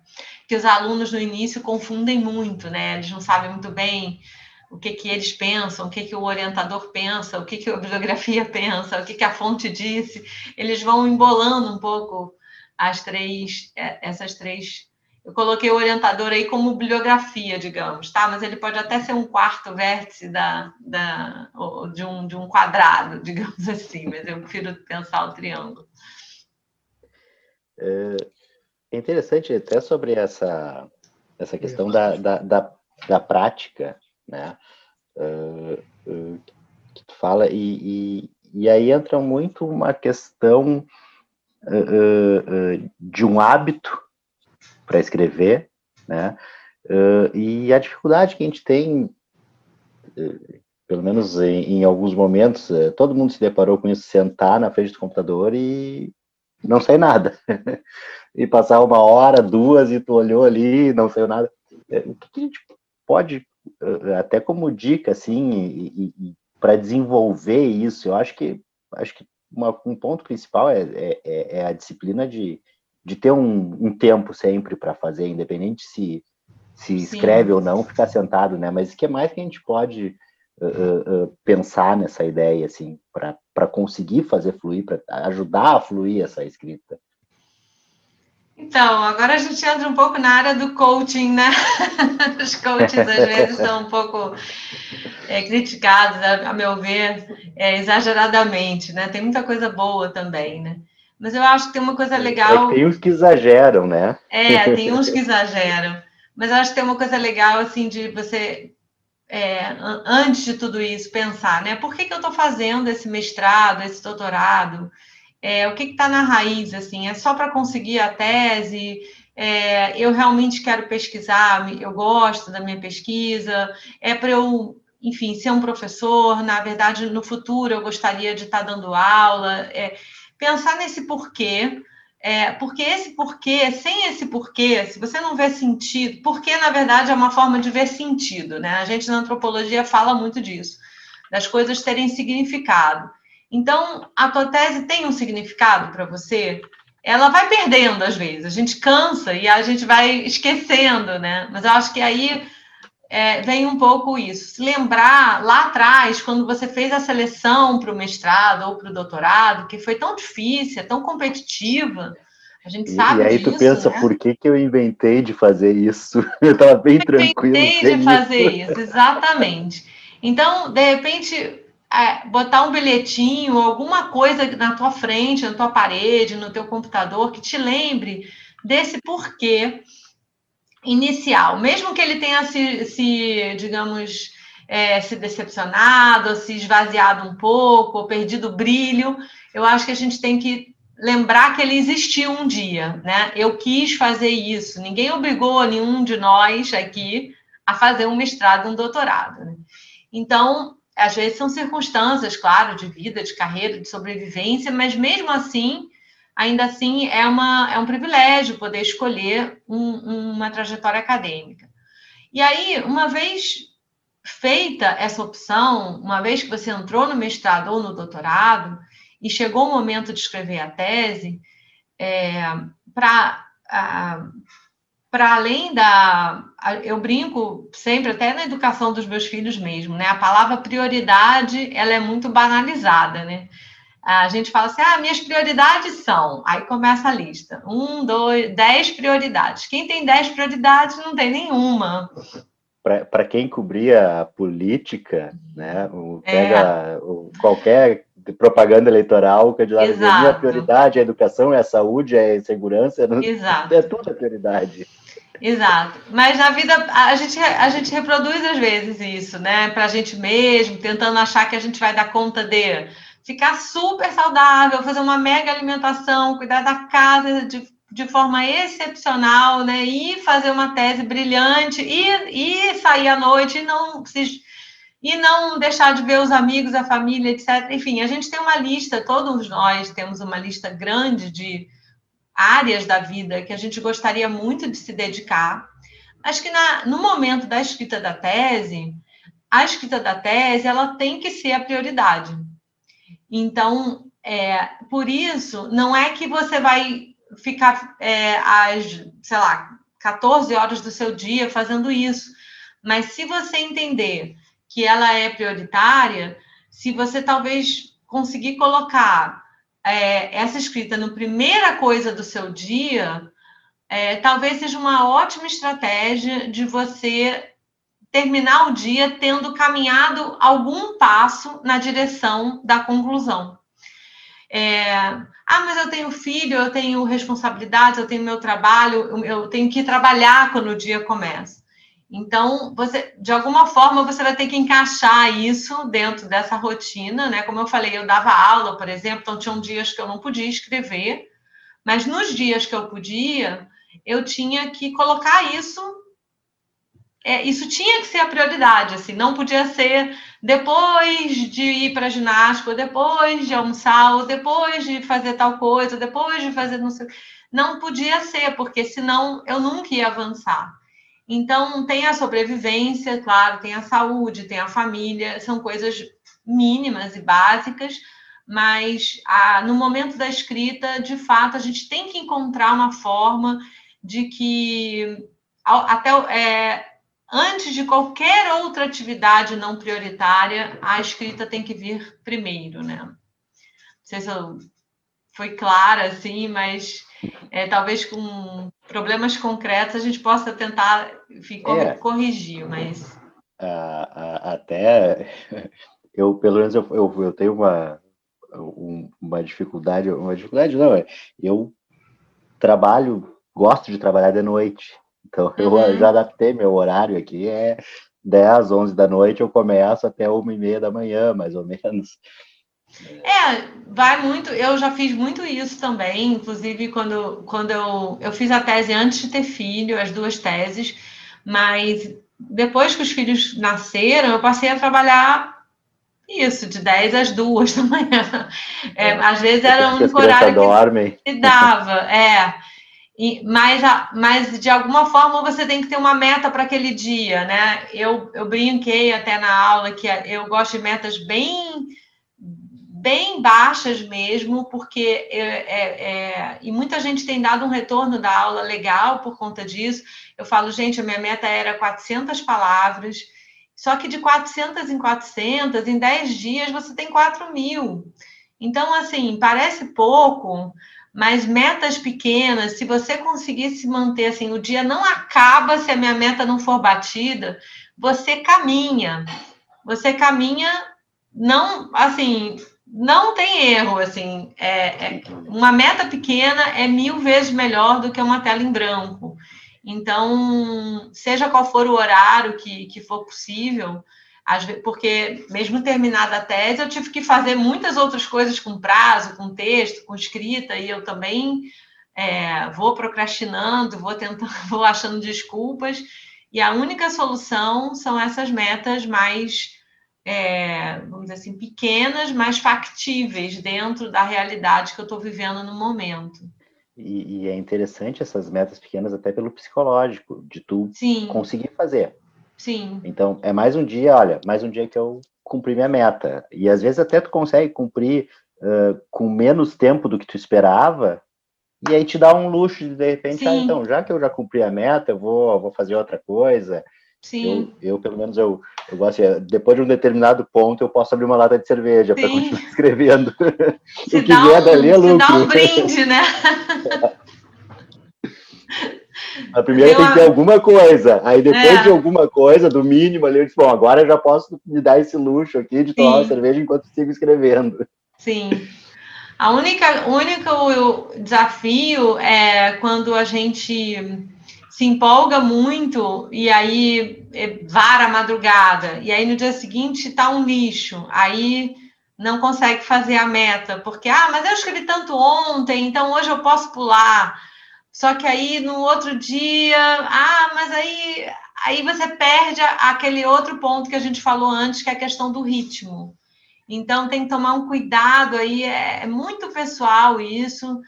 Que os alunos no início confundem muito, né? Eles não sabem muito bem o que, que eles pensam, o que, que o orientador pensa, o que, que a bibliografia pensa, o que, que a fonte disse. Eles vão embolando um pouco as três, essas três eu coloquei o orientador aí como bibliografia, digamos, tá? Mas ele pode até ser um quarto vértice da, da, de, um, de um quadrado, digamos assim, mas eu prefiro pensar o triângulo. É interessante até sobre essa, essa questão da, da, da, da prática, né? Uh, uh, que tu fala, e, e, e, aí entra muito uma questão uh, de um hábito para escrever, né? E a dificuldade que a gente tem, pelo menos em, em alguns momentos, uh, todo mundo se deparou com isso, sentar na frente do computador e não sai nada. e passar uma hora, duas, e tu olhou ali não saiu nada. o que, que, a gente pode, até como dica, assim, e, e, para desenvolver isso, eu acho que acho que uma, um ponto principal é, é, é a disciplina de, de ter um, um tempo sempre para fazer, independente se se escreve Sim. ou não, ficar sentado, né? Mas o que mais que a gente pode uh, uh, pensar nessa ideia, assim, para conseguir fazer fluir, para ajudar a fluir essa escrita? Então, agora a gente entra um pouco na área do coaching, né? Os coaches às vezes são um pouco é, criticados, a, meu ver, é, exageradamente, né? Tem muita coisa boa também, né? Mas eu acho que tem uma coisa legal. É, tem uns que exageram, né? É, tem uns que exageram. Mas eu acho que tem uma coisa legal, assim, de você, é, antes de tudo isso, pensar, né? Por que, que eu estou fazendo esse mestrado, esse doutorado? É, o que está na raiz, assim? É só para conseguir a tese? É, eu realmente quero pesquisar, eu gosto da minha pesquisa, é para eu, enfim, ser um professor, na verdade, no futuro eu gostaria de estar tá dando aula. É, pensar nesse porquê, é, porque esse porquê, sem esse porquê, se você não vê sentido, porque na verdade é uma forma de ver sentido, né? A gente na antropologia fala muito disso, das coisas terem significado. Então, a tua tese tem um significado para você? Ela vai perdendo às vezes, a gente cansa e a gente vai esquecendo, né? Mas eu acho que aí é, vem um pouco isso. Se lembrar lá atrás, quando você fez a seleção para o mestrado ou para o doutorado, que foi tão difícil, tão competitiva, a gente sabe E aí disso, tu pensa, né? por que, que eu inventei de fazer isso? Eu estava bem eu tranquilo. Inventei de fazer isso. isso, exatamente. Então, de repente, é, botar um bilhetinho, alguma coisa na tua frente, na tua parede, no teu computador, que te lembre desse porquê inicial, mesmo que ele tenha se, se digamos, é, se decepcionado, se esvaziado um pouco, ou perdido o brilho, eu acho que a gente tem que lembrar que ele existiu um dia, né? Eu quis fazer isso, ninguém obrigou nenhum de nós aqui a fazer um mestrado, um doutorado. Né? Então, às vezes são circunstâncias, claro, de vida, de carreira, de sobrevivência, mas mesmo assim ainda assim é, uma, é um privilégio poder escolher um, uma trajetória acadêmica. E aí, uma vez feita essa opção, uma vez que você entrou no mestrado ou no doutorado, e chegou o momento de escrever a tese, é, para para além da. Eu brinco sempre, até na educação dos meus filhos mesmo, né? A palavra prioridade ela é muito banalizada, né? a gente fala assim: ah, minhas prioridades são. Aí começa a lista: um, dois, dez prioridades. Quem tem dez prioridades não tem nenhuma. Para quem cobria a política, né, pega é. o, qualquer propaganda eleitoral, o candidato diz: minha prioridade é a educação, é a saúde, é a segurança, não, é tudo a prioridade. Exato. Mas na vida a gente, a gente reproduz às vezes isso, né? Para a gente mesmo, tentando achar que a gente vai dar conta de ficar super saudável, fazer uma mega alimentação, cuidar da casa de, de forma excepcional, né? E fazer uma tese brilhante e, e sair à noite e não se, e não deixar de ver os amigos, a família, etc. Enfim, a gente tem uma lista, todos nós temos uma lista grande de áreas da vida que a gente gostaria muito de se dedicar, mas que na, no momento da escrita da tese, a escrita da tese ela tem que ser a prioridade. Então, é, por isso, não é que você vai ficar é, às, sei lá, 14 horas do seu dia fazendo isso, mas se você entender que ela é prioritária, se você talvez conseguir colocar é, essa escrita no primeira coisa do seu dia, é, talvez seja uma ótima estratégia de você terminar o dia tendo caminhado algum passo na direção da conclusão. É, ah, mas eu tenho filho, eu tenho responsabilidades, eu tenho meu trabalho, eu tenho que trabalhar quando o dia começa. Então, você, de alguma forma, você vai ter que encaixar isso dentro dessa rotina, né? Como eu falei, eu dava aula, por exemplo, então tinham dias que eu não podia escrever, mas nos dias que eu podia, eu tinha que colocar isso é, isso tinha que ser a prioridade, assim, não podia ser depois de ir para ginástica, ou depois de almoçar, ou depois de fazer tal coisa, ou depois de fazer não sei. Não podia ser, porque senão eu nunca ia avançar. Então, tem a sobrevivência, claro, tem a saúde, tem a família, são coisas mínimas e básicas, mas a, no momento da escrita, de fato, a gente tem que encontrar uma forma de que até é, antes de qualquer outra atividade não prioritária, a escrita tem que vir primeiro, né? Não sei se eu foi clara, assim, mas é, talvez com problemas concretos a gente possa tentar enfim, é. corrigir, mas... até eu, pelo menos, eu, eu, eu tenho uma, uma dificuldade, uma dificuldade não, é, eu trabalho, gosto de trabalhar de noite, então, eu uhum. já adaptei meu horário aqui, é 10, 11 da noite, eu começo até uma e meia da manhã, mais ou menos. É, vai muito. Eu já fiz muito isso também, inclusive quando, quando eu, eu fiz a tese antes de ter filho, as duas teses, mas depois que os filhos nasceram, eu passei a trabalhar isso, de 10 às 2 da manhã. É, é. Às vezes era um horário dormem. que dava, é. E, mas, mas, de alguma forma, você tem que ter uma meta para aquele dia, né? Eu, eu brinquei até na aula que eu gosto de metas bem bem baixas mesmo, porque é, é, é, e muita gente tem dado um retorno da aula legal por conta disso. Eu falo, gente, a minha meta era 400 palavras, só que de 400 em 400, em 10 dias, você tem 4 mil. Então, assim, parece pouco, mas metas pequenas, se você conseguir se manter assim, o dia não acaba se a minha meta não for batida, você caminha. Você caminha, não, assim, não tem erro, assim, é, é, uma meta pequena é mil vezes melhor do que uma tela em branco. Então, seja qual for o horário que, que for possível, porque mesmo terminada a tese, eu tive que fazer muitas outras coisas com prazo, com texto, com escrita, e eu também é, vou procrastinando, vou tentando, vou achando desculpas, e a única solução são essas metas mais, é, vamos dizer assim, pequenas, mas factíveis dentro da realidade que eu estou vivendo no momento. E, e, é interessante essas metas pequenas até pelo psicológico, de tu Sim. conseguir fazer. Sim. Então, é mais um dia, olha, mais um dia que eu cumpri minha meta. E às vezes até tu consegue cumprir uh, com menos tempo do que tu esperava, e aí te dá um luxo de, de repente, ah, então, já que eu já cumpri a meta, eu vou, vou fazer outra coisa. Sim. Eu, eu, pelo menos, eu, eu gosto, depois de um determinado ponto, eu posso abrir uma lata de cerveja para continuar escrevendo. Se o que vier um, dali é lucro. Se dá um brinde, né? A primeira tem que ter alguma coisa. Aí depois é. de alguma coisa, do mínimo ali, eu disse, bom, agora eu já posso me dar esse luxo aqui de tomar Sim. uma cerveja enquanto sigo escrevendo. Sim. A única, o único desafio é quando a gente se empolga muito e aí é, vara a madrugada. E aí no dia seguinte está um lixo. Aí não consegue fazer a meta, porque, ah, mas eu escrevi tanto ontem, então hoje eu posso pular. Só que aí no outro dia, ah, mas aí, aí você perde aquele outro ponto que a gente falou antes, que é a questão do ritmo. Então tem que tomar um cuidado aí, é, é muito pessoal isso,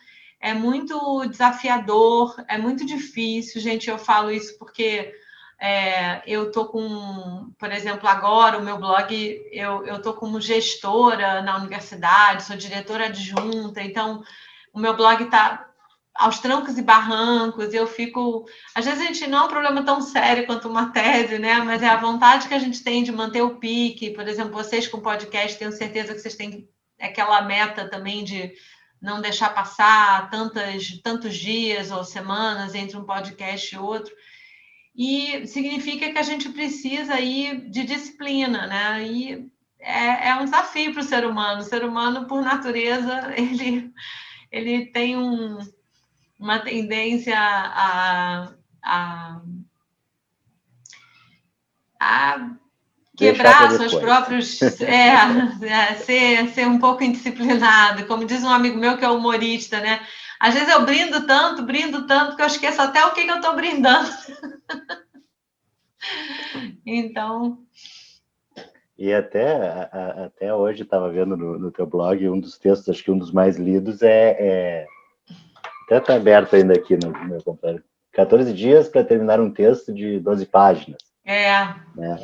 é muito desafiador, é muito difícil, gente. Eu falo isso porque é, eu tô com, por exemplo, agora o meu blog, eu, eu tô como gestora na universidade, sou diretora adjunta, então o meu blog está aos trancos e barrancos, e eu fico. Às vezes a gente não é um problema tão sério quanto uma tese, né? Mas é a vontade que a gente tem de manter o pique. Por exemplo, vocês com podcast, tenho certeza que vocês têm aquela meta também de não deixar passar tantas, tantos dias ou semanas entre um podcast e outro. E significa que a gente precisa aí de disciplina, né? E é, é um desafio para o ser humano. O ser humano, por natureza, ele, ele tem um uma tendência a, a, a quebrar seus próprios. É, é, ser, ser um pouco indisciplinado. Como diz um amigo meu que é humorista, né? Às vezes eu brindo tanto, brindo tanto, que eu esqueço até o que, que eu estou brindando. então. E até, a, até hoje estava vendo no, no teu blog um dos textos, acho que um dos mais lidos é, é até está aberto ainda aqui no meu computador. 14 dias para terminar um texto de 12 páginas. É. Né?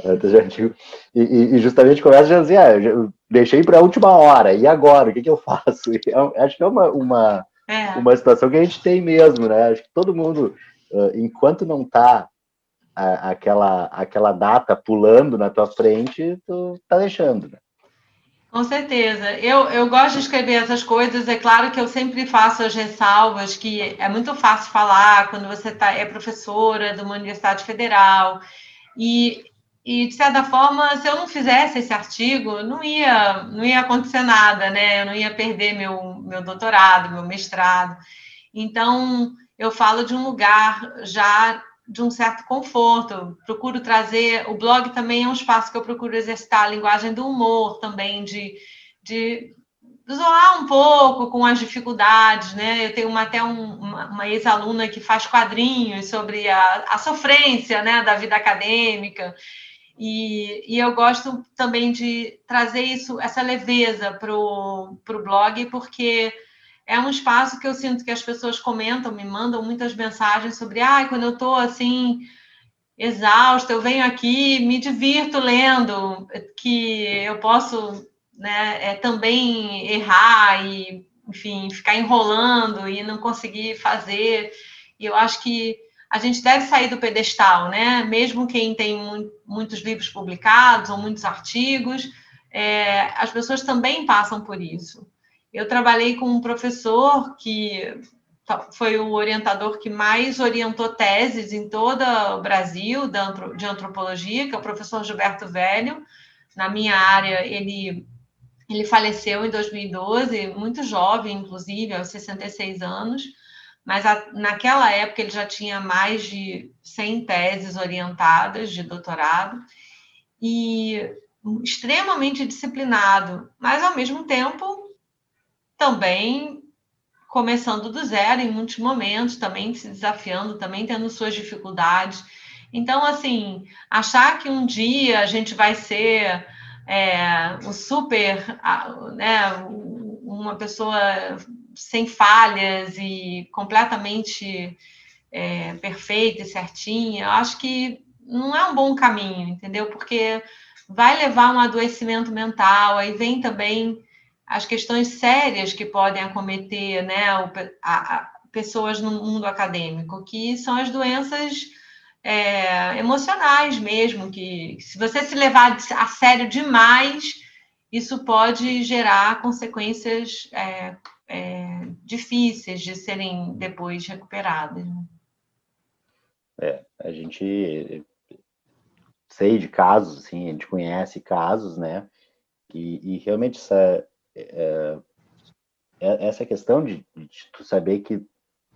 E, e, justamente começa a dizer, ah, eu deixei para a última hora, e agora? O que, que eu faço? É, acho que é uma, uma, é uma situação que a gente tem mesmo, né? Acho que todo mundo, enquanto não está aquela, aquela data pulando na tua frente, tu tá deixando, né? Com certeza. Eu, eu gosto de escrever essas coisas. É claro que eu sempre faço as ressalvas, que é muito fácil falar quando você tá, é professora de uma universidade federal. E, e, de certa forma, se eu não fizesse esse artigo, não ia, não ia acontecer nada, né? Eu não ia perder meu, meu doutorado, meu mestrado. Então, eu falo de um lugar já de um certo conforto. procuro trazer. O blog também é um espaço que eu procuro exercitar a linguagem do humor também, de, de zoar um pouco com as dificuldades, né? Eu tenho uma, até um, uma, uma ex-aluna que faz quadrinhos sobre a, a sofrência né, da vida acadêmica. E, e, eu gosto também de trazer isso, essa leveza para o blog, porque é um espaço que eu sinto que as pessoas comentam, me mandam muitas mensagens sobre, ah, quando eu estou assim exausta, eu venho aqui, me divirto lendo, que eu posso né, é, também errar e, enfim, ficar enrolando e não conseguir fazer. E eu acho que a gente deve sair do pedestal, né? Mesmo quem tem muitos livros publicados ou muitos artigos, é, as pessoas também passam por isso. Eu trabalhei com um professor que foi o orientador que mais orientou teses em todo o Brasil de antropologia, que é o professor Gilberto Velho. Na minha área, ele, ele faleceu em 2012, muito jovem, inclusive, aos 66 anos, mas a, naquela época ele já tinha mais de 100 teses orientadas de doutorado e extremamente disciplinado, mas ao mesmo tempo também começando do zero em muitos momentos, também se desafiando, também tendo suas dificuldades. Então, assim, achar que um dia a gente vai ser é, o super, né, uma pessoa sem falhas e completamente é, perfeita e certinha, eu acho que não é um bom caminho, entendeu? Porque vai levar um adoecimento mental, aí vem também as questões sérias que podem acometer né, a, a, pessoas no mundo acadêmico, que são as doenças é, emocionais mesmo, que se você se levar a sério demais, isso pode gerar consequências é, é, difíceis de serem depois recuperadas. Né? É, a gente sei de casos, assim, a gente conhece casos, né? E, e realmente essa, é, é, essa questão de, de, tu saber que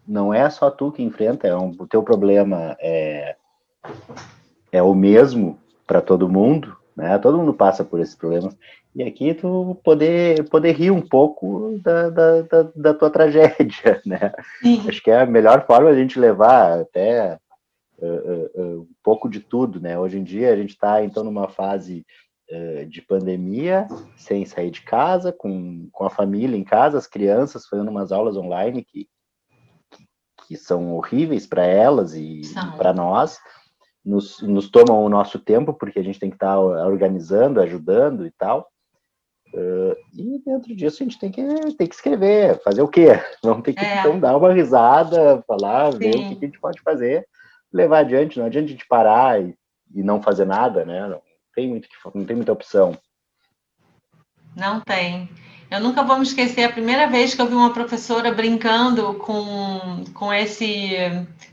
não é só tu que enfrenta, é um, o teu problema é, é o mesmo para todo mundo, né? Todo mundo passa por esses problemas. E aqui tu poder, poder rir um pouco da, da, da, da tua tragédia, né? Sim. Acho que é a melhor forma a gente levar até uh, uh, uh, um pouco de tudo, né? Hoje em dia a gente está então numa fase de pandemia, sem sair de casa, com, com a família em casa, as crianças fazendo umas aulas online que, que são horríveis para elas e para nós, nos, nos tomam o nosso tempo, porque a gente tem que estar tá organizando, ajudando e tal. Uh, e dentro disso a gente tem que, tem que escrever, fazer o quê? Vamos ter que é. então dar uma risada, falar, Sim. ver o que a gente pode fazer, levar adiante, não adianta a gente parar e, e não fazer nada, né? Não, tem muito não tem muita opção. Não tem. Eu nunca vou me esquecer a primeira vez que eu vi uma professora brincando com, com esse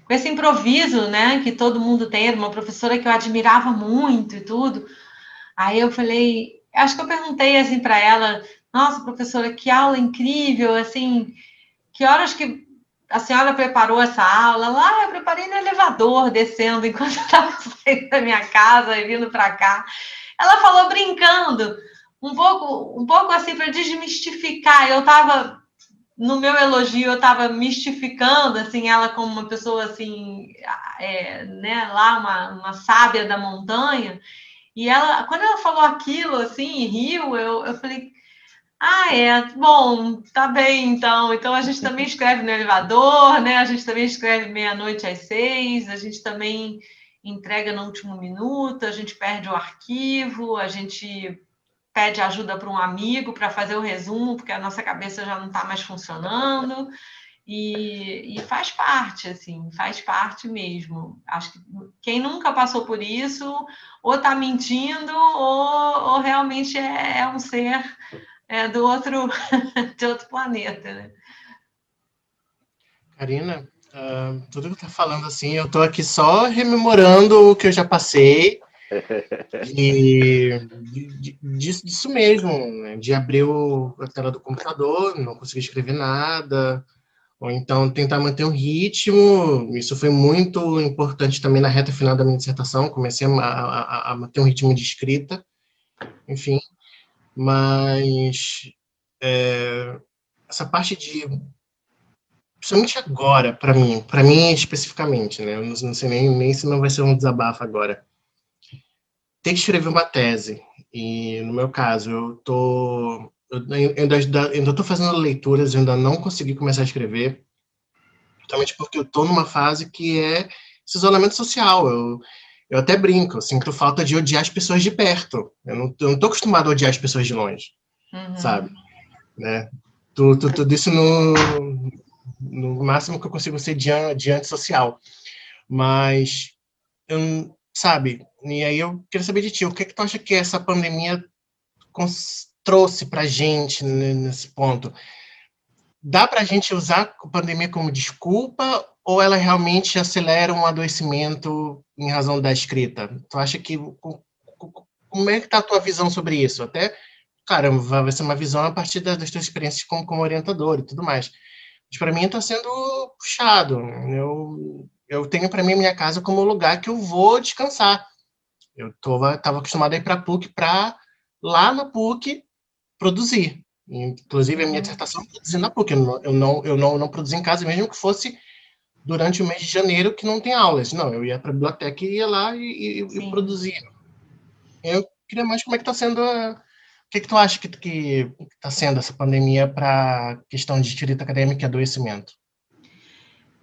com esse improviso, né, que todo mundo tem, uma professora que eu admirava muito e tudo. Aí eu falei, acho que eu perguntei assim para ela, nossa, professora, que aula incrível, assim, que horas que a senhora preparou essa aula? Lá, eu preparei no elevador, descendo, enquanto eu estava saindo da minha casa e vindo para cá. Ela falou brincando, um pouco, um pouco assim para desmistificar. Eu estava no meu elogio, eu estava mistificando assim ela como uma pessoa assim, é, né, lá uma, uma sábia da montanha. E ela, quando ela falou aquilo assim, riu, eu, eu falei, ah, é. Bom, tá bem, então. Então a gente também escreve no elevador, né? A gente também escreve meia-noite às seis, a gente também entrega no último minuto, a gente perde o arquivo, a gente pede ajuda para um amigo para fazer o resumo, porque a nossa cabeça já não está mais funcionando. E, e, faz parte, assim, faz parte mesmo. Acho que quem nunca passou por isso, ou está mentindo, ou, ou realmente é, é, um ser é, do outro, de outro planeta, né? Karina, uh, tudo que está falando assim, eu estou aqui só rememorando o que eu já passei. E disso, disso mesmo, né? de abrir o, a tela do computador, não conseguir escrever nada, ou então tentar manter um ritmo. Isso foi muito importante também na reta final da minha dissertação. Comecei a, a, a manter um ritmo de escrita, enfim. Mas é, essa parte de principalmente agora, para mim, para mim especificamente, né? Eu não, não sei nem, nem se não vai ser um desabafo agora ter que escrever uma tese. E no meu caso, eu tô eu ainda estou fazendo leituras, eu ainda não consegui começar a escrever, justamente porque eu estou numa fase que é esse isolamento social. Eu, eu até brinco, eu sinto falta de odiar as pessoas de perto. Eu não, tô acostumado a odiar as pessoas de longe, uhum. sabe? Né? Tudo, tudo isso no, no máximo que eu consigo ser de, de antissocial. Mas, eu, sabe, e aí eu queria saber de ti, o que, é que tu acha que essa pandemia trouxe para a gente nesse ponto? Dá para a gente usar a pandemia como desculpa ou ela realmente acelera um adoecimento em razão da escrita? Tu acha que como é que está a tua visão sobre isso? Até, cara, vai ser uma visão a partir das, tuas experiências como, como orientador e tudo mais. Mas para mim está sendo puxado. Eu, eu tenho para mim minha casa como lugar que eu vou descansar. Eu estava acostumado a ir para a PUC para lá na PUC produzir. Inclusive, a minha uhum. dissertação produzi na PUC. Eu não, eu, não, eu não, não produzi em casa, mesmo que fosse durante o mês de janeiro, que não tem aulas. Não, eu ia para a biblioteca e ia lá e, e, e produzia. Eu queria mais como é que está sendo a, o que, que tu acha que está sendo essa pandemia para a questão de escrita acadêmica e adoecimento?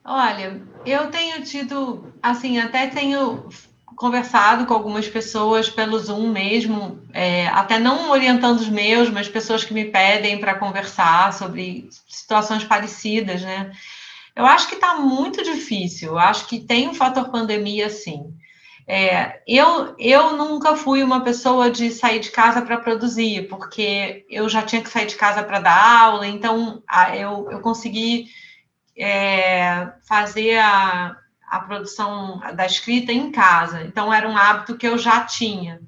Olha, eu tenho tido, assim, até tenho conversado com algumas pessoas pelo Zoom mesmo, é, até não orientando os meus, mas pessoas que me pedem para conversar sobre situações parecidas, né? Eu acho que está muito difícil, eu acho que tem um fator pandemia, sim. É, eu, eu nunca fui uma pessoa de sair de casa para produzir, porque eu já tinha que sair de casa para dar aula, então eu, eu consegui é, fazer a, a produção da escrita em casa. Então, era um hábito que eu já tinha.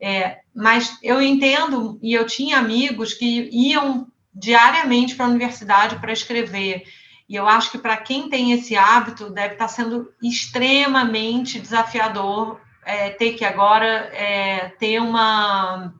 É, mas eu entendo, e eu tinha amigos que iam diariamente para a universidade para escrever. E eu acho que para quem tem esse hábito, deve estar sendo extremamente desafiador é, ter que agora é, ter uma,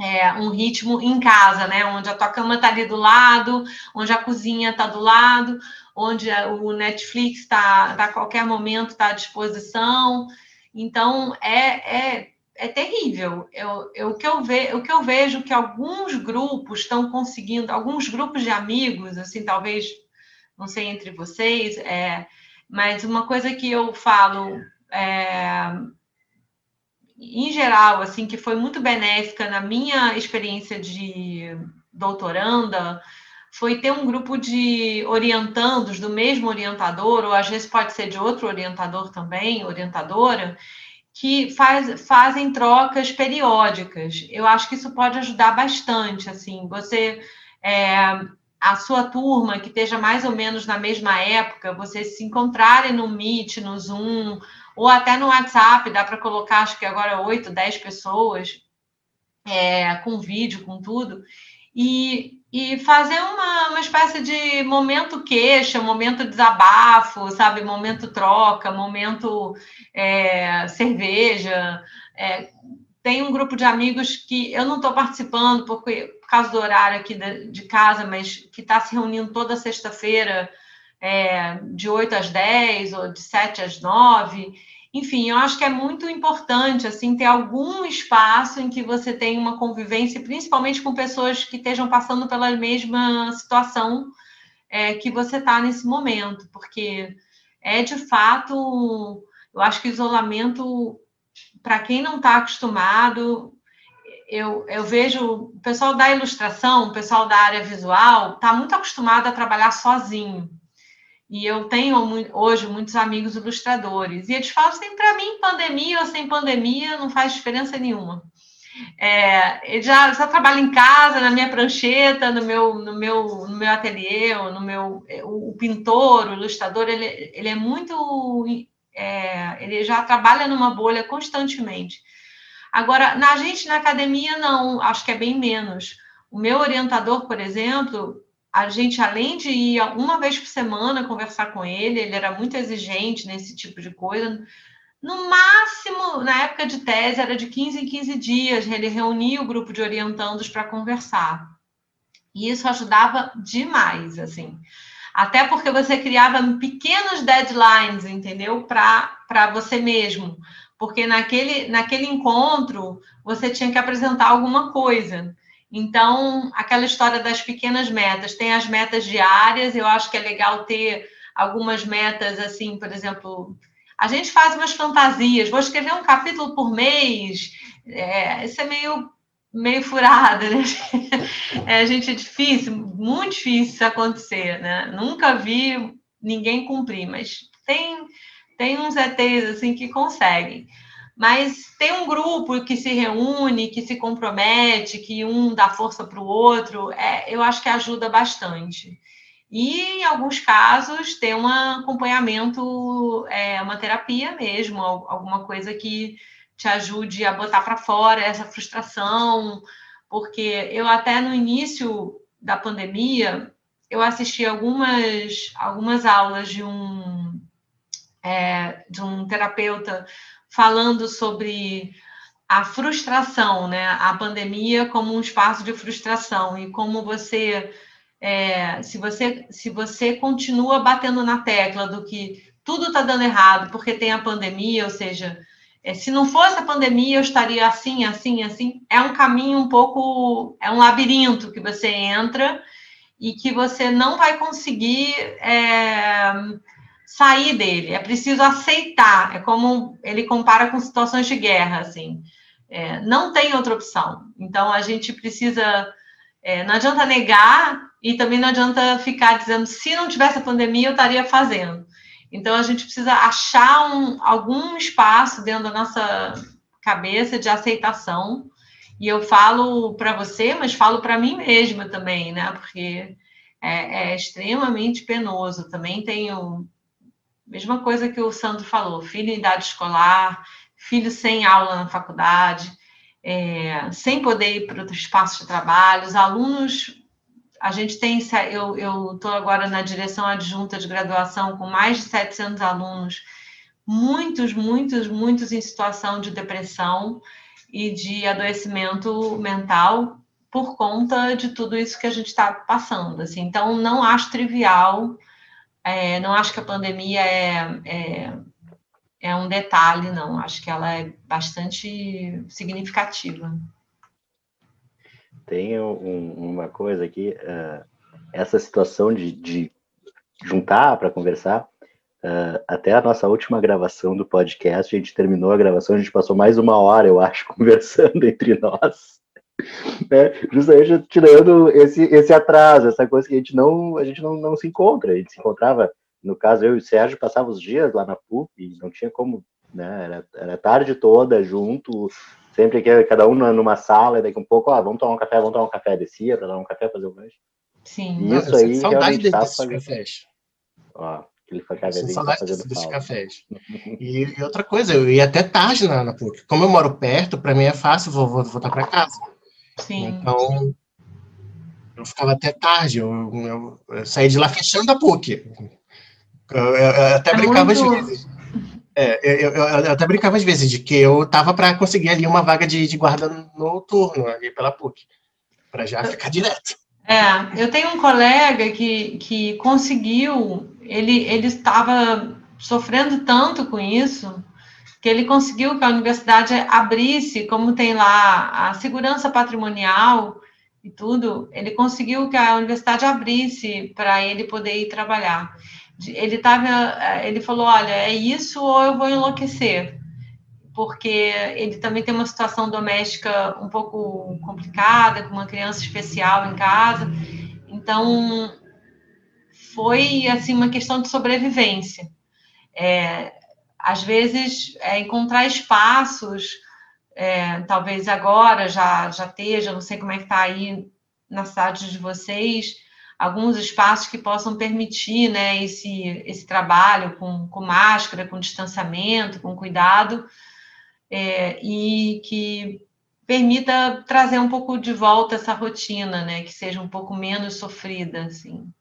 é, um ritmo em casa, né? Onde a tua cama está ali do lado, onde a cozinha está do lado, onde o Netflix está tá a qualquer momento está à disposição. Então é, é, é terrível. Eu, eu, o, que eu ve, o que eu vejo que alguns grupos estão conseguindo, alguns grupos de amigos, assim, talvez, não sei entre vocês, é, mas uma coisa que eu falo é, em geral, assim, que foi muito benéfica na minha experiência de doutoranda, foi ter um grupo de orientandos do mesmo orientador, ou às vezes pode ser de outro orientador também, orientadora, que faz, fazem trocas periódicas. Eu acho que isso pode ajudar bastante, assim, você é, a sua turma que esteja mais ou menos na mesma época, vocês se encontrarem no Meet, no Zoom, ou até no WhatsApp, dá para colocar, acho que agora oito, dez pessoas, é, com vídeo, com tudo, e, e fazer uma, uma espécie de momento queixa, momento desabafo, sabe? Momento troca, momento é, cerveja. É, tem um grupo de amigos que eu não estou participando porque, por causa do horário aqui de, de casa, mas que está se reunindo toda sexta-feira, é, de 8 às 10 ou de 7 às 9 enfim, eu acho que é muito importante assim ter algum espaço em que você tenha uma convivência, principalmente com pessoas que estejam passando pela mesma situação é, que você está nesse momento, porque é de fato, eu acho que isolamento para quem não está acostumado, eu, eu vejo o pessoal da ilustração, o pessoal da área visual, está muito acostumado a trabalhar sozinho. E eu tenho hoje muitos amigos ilustradores. E eles falam assim, para mim, pandemia ou sem pandemia não faz diferença nenhuma. É, já, já trabalho em casa, na minha prancheta, no meu, no meu, no meu ateliê, no meu, o, o pintor, o ilustrador, ele, ele é muito, é, ele já trabalha numa bolha constantemente. Agora, na gente na academia, não, acho que é bem menos. O meu orientador, por exemplo, a gente, além de ir uma vez por semana conversar com ele, ele era muito exigente nesse tipo de coisa. No máximo, na época de tese, era de 15 em 15 dias, ele reunia o grupo de orientandos para conversar. E isso ajudava demais, assim. Até porque você criava pequenos deadlines, entendeu? Para você mesmo porque naquele, naquele encontro você tinha que apresentar alguma coisa. Então, aquela história das pequenas metas, tem as metas diárias, eu acho que é legal ter algumas metas, assim, por exemplo, a gente faz umas fantasias, vou escrever um capítulo por mês, é, isso é meio, meio furado, né? É, gente, é difícil, muito difícil isso acontecer, né? Nunca vi ninguém cumprir, mas tem tem uns ETs assim que conseguem. Mas tem um grupo que se reúne, que se compromete, que um dá força para o outro, é, eu acho que ajuda bastante. E, em alguns casos, ter um acompanhamento, é, uma terapia mesmo, alguma coisa que te ajude a botar para fora essa frustração, porque eu até no início da pandemia, eu assisti algumas, algumas aulas de um é, de um terapeuta falando sobre a frustração, né? A pandemia como um espaço de frustração e como você, é, se você, se você continua batendo na tecla do que tudo está dando errado porque tem a pandemia, ou seja, é, se não fosse a pandemia eu estaria assim, assim, assim. É um caminho um pouco, é um labirinto que você entra e que você não vai conseguir é, sair dele, é preciso aceitar. É como ele compara com situações de guerra, assim. É, não tem outra opção. Então a gente precisa. É, não adianta negar e também não adianta ficar dizendo se não tivesse a pandemia eu estaria fazendo. Então a gente precisa achar um, algum espaço dentro da nossa cabeça de aceitação. E eu falo para você, mas falo para mim mesma também, né? Porque é, é extremamente penoso. Também tenho Mesma coisa que o Sandro falou: filho em idade escolar, filho sem aula na faculdade, é, sem poder ir para outro espaço de trabalho, os alunos. A gente tem, eu estou agora na direção adjunta de graduação com mais de 700 alunos, muitos, muitos, muitos em situação de depressão e de adoecimento mental por conta de tudo isso que a gente está passando. Assim. Então, não acho trivial é, não acho que a pandemia é, é, é, um detalhe, não. Acho que ela é bastante significativa. Tem um, uma coisa aqui, uh, essa situação de, de juntar para conversar. Uh, até a nossa última gravação do podcast, a gente terminou a gravação, a gente passou mais uma hora, eu acho, conversando entre nós né? Justamente tirando esse, esse atraso, essa coisa que a gente não a gente não, não se encontra. A gente se encontrava, no caso, eu e o Sérgio passava os dias lá na PUC e não tinha como, né? Era, era tarde toda junto, sempre que cada um numa sala, e daqui um pouco, ó, vamos tomar um café, vamos tomar um café, descia para dar um café, fazer o lanche. Sim. Isso aí saudade desses fazendo... cafés. Ó, aquele cafezinho tá fazendo desses cafés. E, e, outra coisa, eu ia até tarde na, na PUC. Como eu moro perto, para mim é fácil, vou, vou voltar para casa. Sim. Então, eu ficava até tarde, eu, eu, eu saí de lá fechando a PUC. Eu, eu até é brincava às vezes. É, eu, até brincava às vezes de que eu tava para conseguir ali uma vaga de, de guarda noturno ali pela PUC, para já ficar direto. É, eu tenho um colega que, que conseguiu, ele, ele estava sofrendo tanto com isso, que ele conseguiu que a universidade abrisse, como tem lá a segurança patrimonial e tudo, ele conseguiu que a universidade abrisse para ele poder ir trabalhar. Ele tava, ele falou, olha, é isso ou eu vou enlouquecer, porque ele também tem uma situação doméstica um pouco complicada, com uma criança especial em casa. Então, foi assim uma questão de sobrevivência. É, às vezes, é, encontrar espaços, é, talvez agora já, já esteja, não sei como é que está aí na cidade de vocês, alguns espaços que possam permitir né, esse, esse trabalho com, com máscara, com distanciamento, com cuidado, é, e que permita trazer um pouco de volta essa rotina, né, que seja um pouco menos sofrida, assim.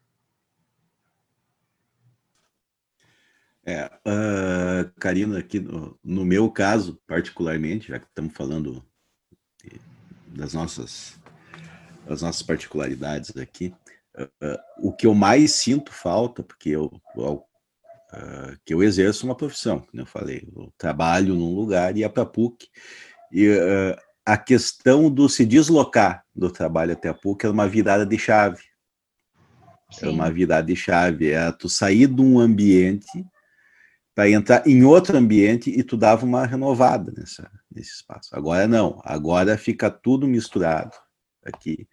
É, uh, Karina, aqui no, no, meu caso, particularmente, já que estamos falando das nossas, das nossas particularidades aqui, uh, o que eu mais sinto falta, porque eu, eu uh, que eu exerço uma profissão, como eu falei, eu trabalho num lugar e é para a PUC, e a questão do se deslocar do trabalho até a PUC é uma virada de chave. Sim. É uma virada de chave, é tu sair de um ambiente para entrar em outro ambiente e tu dava uma renovada nessa, nesse espaço. Agora não, agora fica tudo misturado aqui.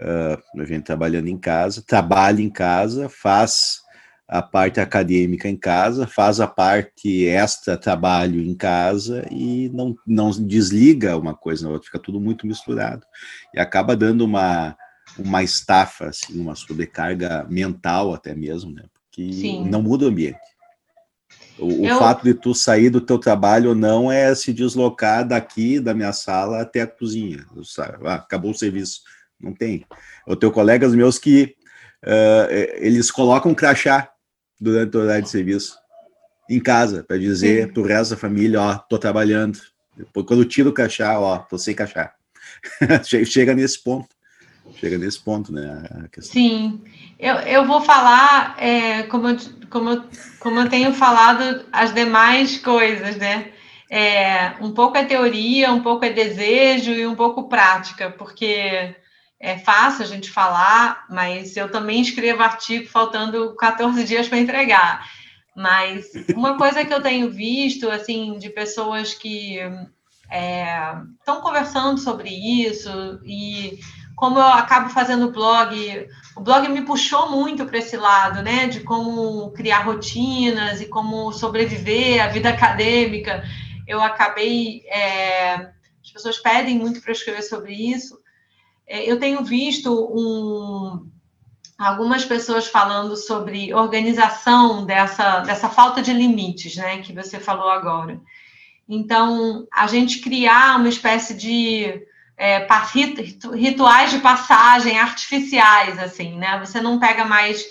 Uh, a gente trabalhando em casa, trabalha em casa, faz a parte acadêmica em casa, faz a parte extra trabalho em casa e não, não desliga uma coisa na outra, fica tudo muito misturado. E acaba dando uma, uma estafa, assim, uma sobrecarga mental até mesmo, né? Porque Sim. não muda o ambiente. O, eu... fato de tu sair do teu trabalho ou não é se deslocar daqui da minha sala até a cozinha. Ah, acabou o serviço. Não tem. Eu tenho colegas meus que uh, eles colocam crachá durante o horário de serviço em casa para dizer Sim. pro resto da família, ó, tô trabalhando. Depois, quando tiro o crachá, ó, tô sem crachá. Chega nesse ponto. Chega nesse ponto, né? Sim, eu, eu vou falar é, como, eu, como, eu, como eu tenho falado as demais coisas, né? É, um pouco é teoria, um pouco é desejo e um pouco prática, porque é fácil a gente falar, mas eu também escrevo artigo faltando 14 dias para entregar. Mas uma coisa que eu tenho visto, assim, de pessoas que estão é, conversando sobre isso e como eu acabo fazendo blog, o blog me puxou muito para esse lado, né, de como criar rotinas e como sobreviver à vida acadêmica. Eu acabei, é, as pessoas pedem muito para escrever sobre isso. É, eu tenho visto um, algumas pessoas falando sobre organização dessa, dessa falta de limites, né, que você falou agora. Então, a gente criar uma espécie de é, rituais de passagem artificiais, assim, né? Você não pega mais,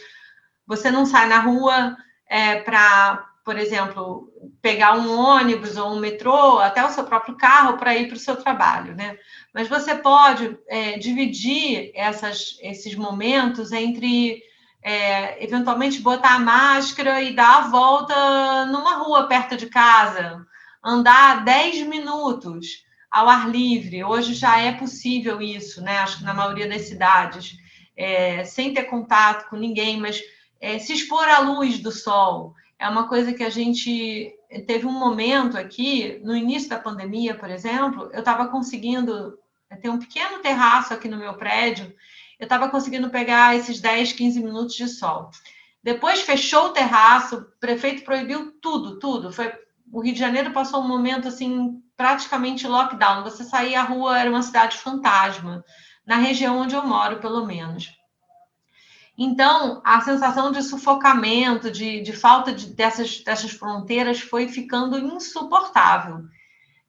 você não sai na rua é, para, por exemplo, pegar um ônibus ou um metrô, até o seu próprio carro para ir para o seu trabalho, né? Mas você pode é, dividir essas, esses momentos entre é, eventualmente botar a máscara e dar a volta numa rua perto de casa, andar 10 minutos ao ar livre. Hoje já é possível isso, né? Acho que na maioria das cidades, é, sem ter contato com ninguém, mas é, se expor à luz do sol. É uma coisa que a gente teve um momento aqui, no início da pandemia, por exemplo, eu estava conseguindo ter um pequeno terraço aqui no meu prédio, eu estava conseguindo pegar esses 10, 15 minutos de sol. Depois fechou o terraço, o prefeito proibiu tudo, tudo. Foi o Rio de Janeiro passou um momento assim praticamente lockdown. Você saía à rua, era uma cidade fantasma, na região onde eu moro, pelo menos. Então, a sensação de sufocamento, de, de falta de, dessas, dessas fronteiras foi ficando insuportável.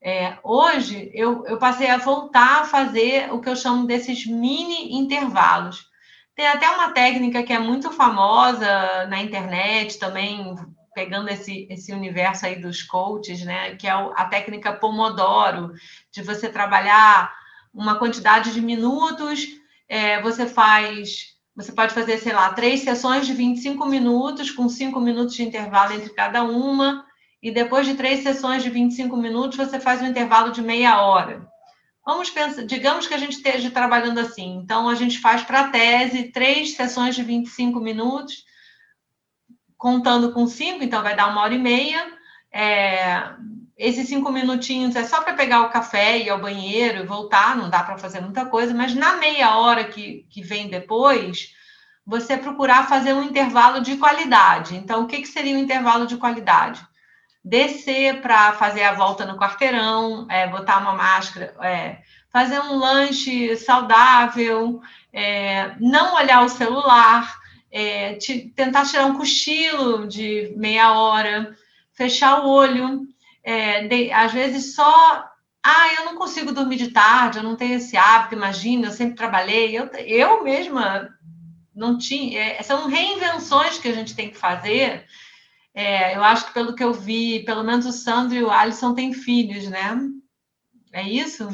É, hoje, eu, eu passei a voltar a fazer o que eu chamo desses mini intervalos. Tem até uma técnica que é muito famosa na internet também, pegando esse, esse universo aí dos coaches, né, que é a técnica Pomodoro, de você trabalhar uma quantidade de minutos, é, você faz, você pode fazer, sei lá, três sessões de 25 minutos, com cinco minutos de intervalo entre cada uma, e depois de três sessões de 25 minutos, você faz um intervalo de meia hora. Vamos pensar, digamos que a gente esteja trabalhando assim, então a gente faz para a tese três sessões de 25 minutos, contando com cinco, então vai dar uma hora e meia, é, esses cinco minutinhos é só para pegar o café, ir ao banheiro e voltar, não dá para fazer muita coisa, mas na meia hora que, que vem depois, você procurar fazer um intervalo de qualidade. Então, o que, que seria um intervalo de qualidade? Descer para fazer a volta no quarteirão, é, botar uma máscara, é, fazer um lanche saudável, é, não olhar o celular, é, te, tentar tirar um cochilo de meia hora, fechar o olho, é, de, às vezes só. Ah, eu não consigo dormir de tarde, eu não tenho esse hábito, imagina, eu sempre trabalhei. Eu, eu mesma não tinha. É, são reinvenções que a gente tem que fazer. É, eu acho que pelo que eu vi, pelo menos o Sandro e o Alisson têm filhos, né? É isso?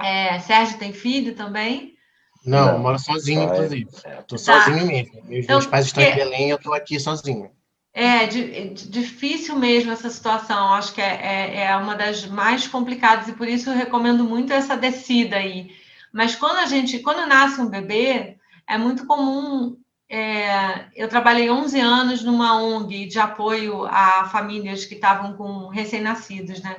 É, Sérgio tem filho também? Não, não moro sozinho, inclusive. Estou tá. sozinho mesmo. Meus, então, meus pais estão em Belém, eu estou aqui sozinho. É, é difícil mesmo essa situação. Acho que é, é, é, uma das mais complicadas e por isso eu recomendo muito essa descida aí. Mas quando a gente, quando nasce um bebê, é muito comum. É, eu trabalhei 11 anos numa ONG de apoio a famílias que estavam com recém-nascidos, né?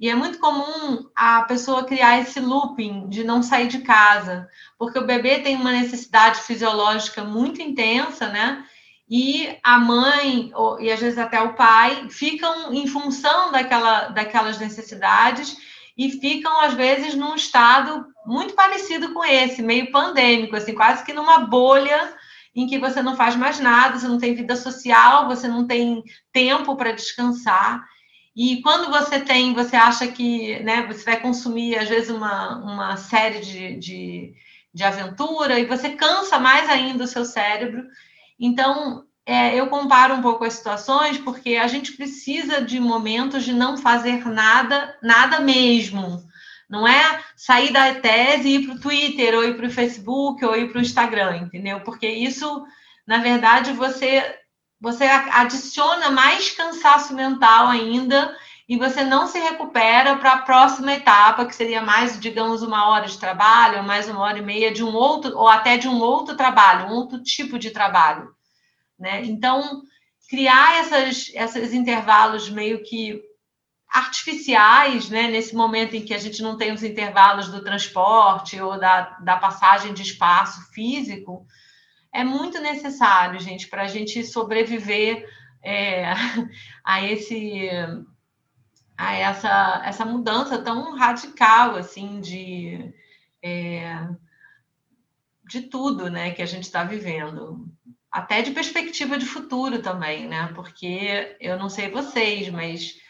E é muito comum a pessoa criar esse looping de não sair de casa, porque o bebê tem uma necessidade fisiológica muito intensa, né? E a mãe, e às vezes até o pai, ficam em função daquela, daquelas necessidades e ficam, às vezes, num estado muito parecido com esse, meio pandêmico, assim, quase que numa bolha em que você não faz mais nada, você não tem vida social, você não tem tempo para descansar. E quando você tem, você acha que né, você vai consumir, às vezes, uma, uma série de, de, de aventura e você cansa mais ainda o seu cérebro. Então, é, eu comparo um pouco as situações porque a gente precisa de momentos de não fazer nada, nada mesmo. Não é sair da tese e ir para o Twitter, ou ir para o Facebook, ou ir para o Instagram, entendeu? Porque isso, na verdade, você você adiciona mais cansaço mental ainda e você não se recupera para a próxima etapa, que seria mais, digamos, uma hora de trabalho, ou mais uma hora e meia de um outro, ou até de um outro trabalho, um outro tipo de trabalho. Né? Então, criar essas, esses intervalos meio que artificiais, né? nesse momento em que a gente não tem os intervalos do transporte ou da, da passagem de espaço físico, é muito necessário, gente, para a gente sobreviver é, a esse a essa, essa mudança tão radical assim de é, de tudo né, que a gente está vivendo. Até de perspectiva de futuro também, né? Porque eu não sei vocês, mas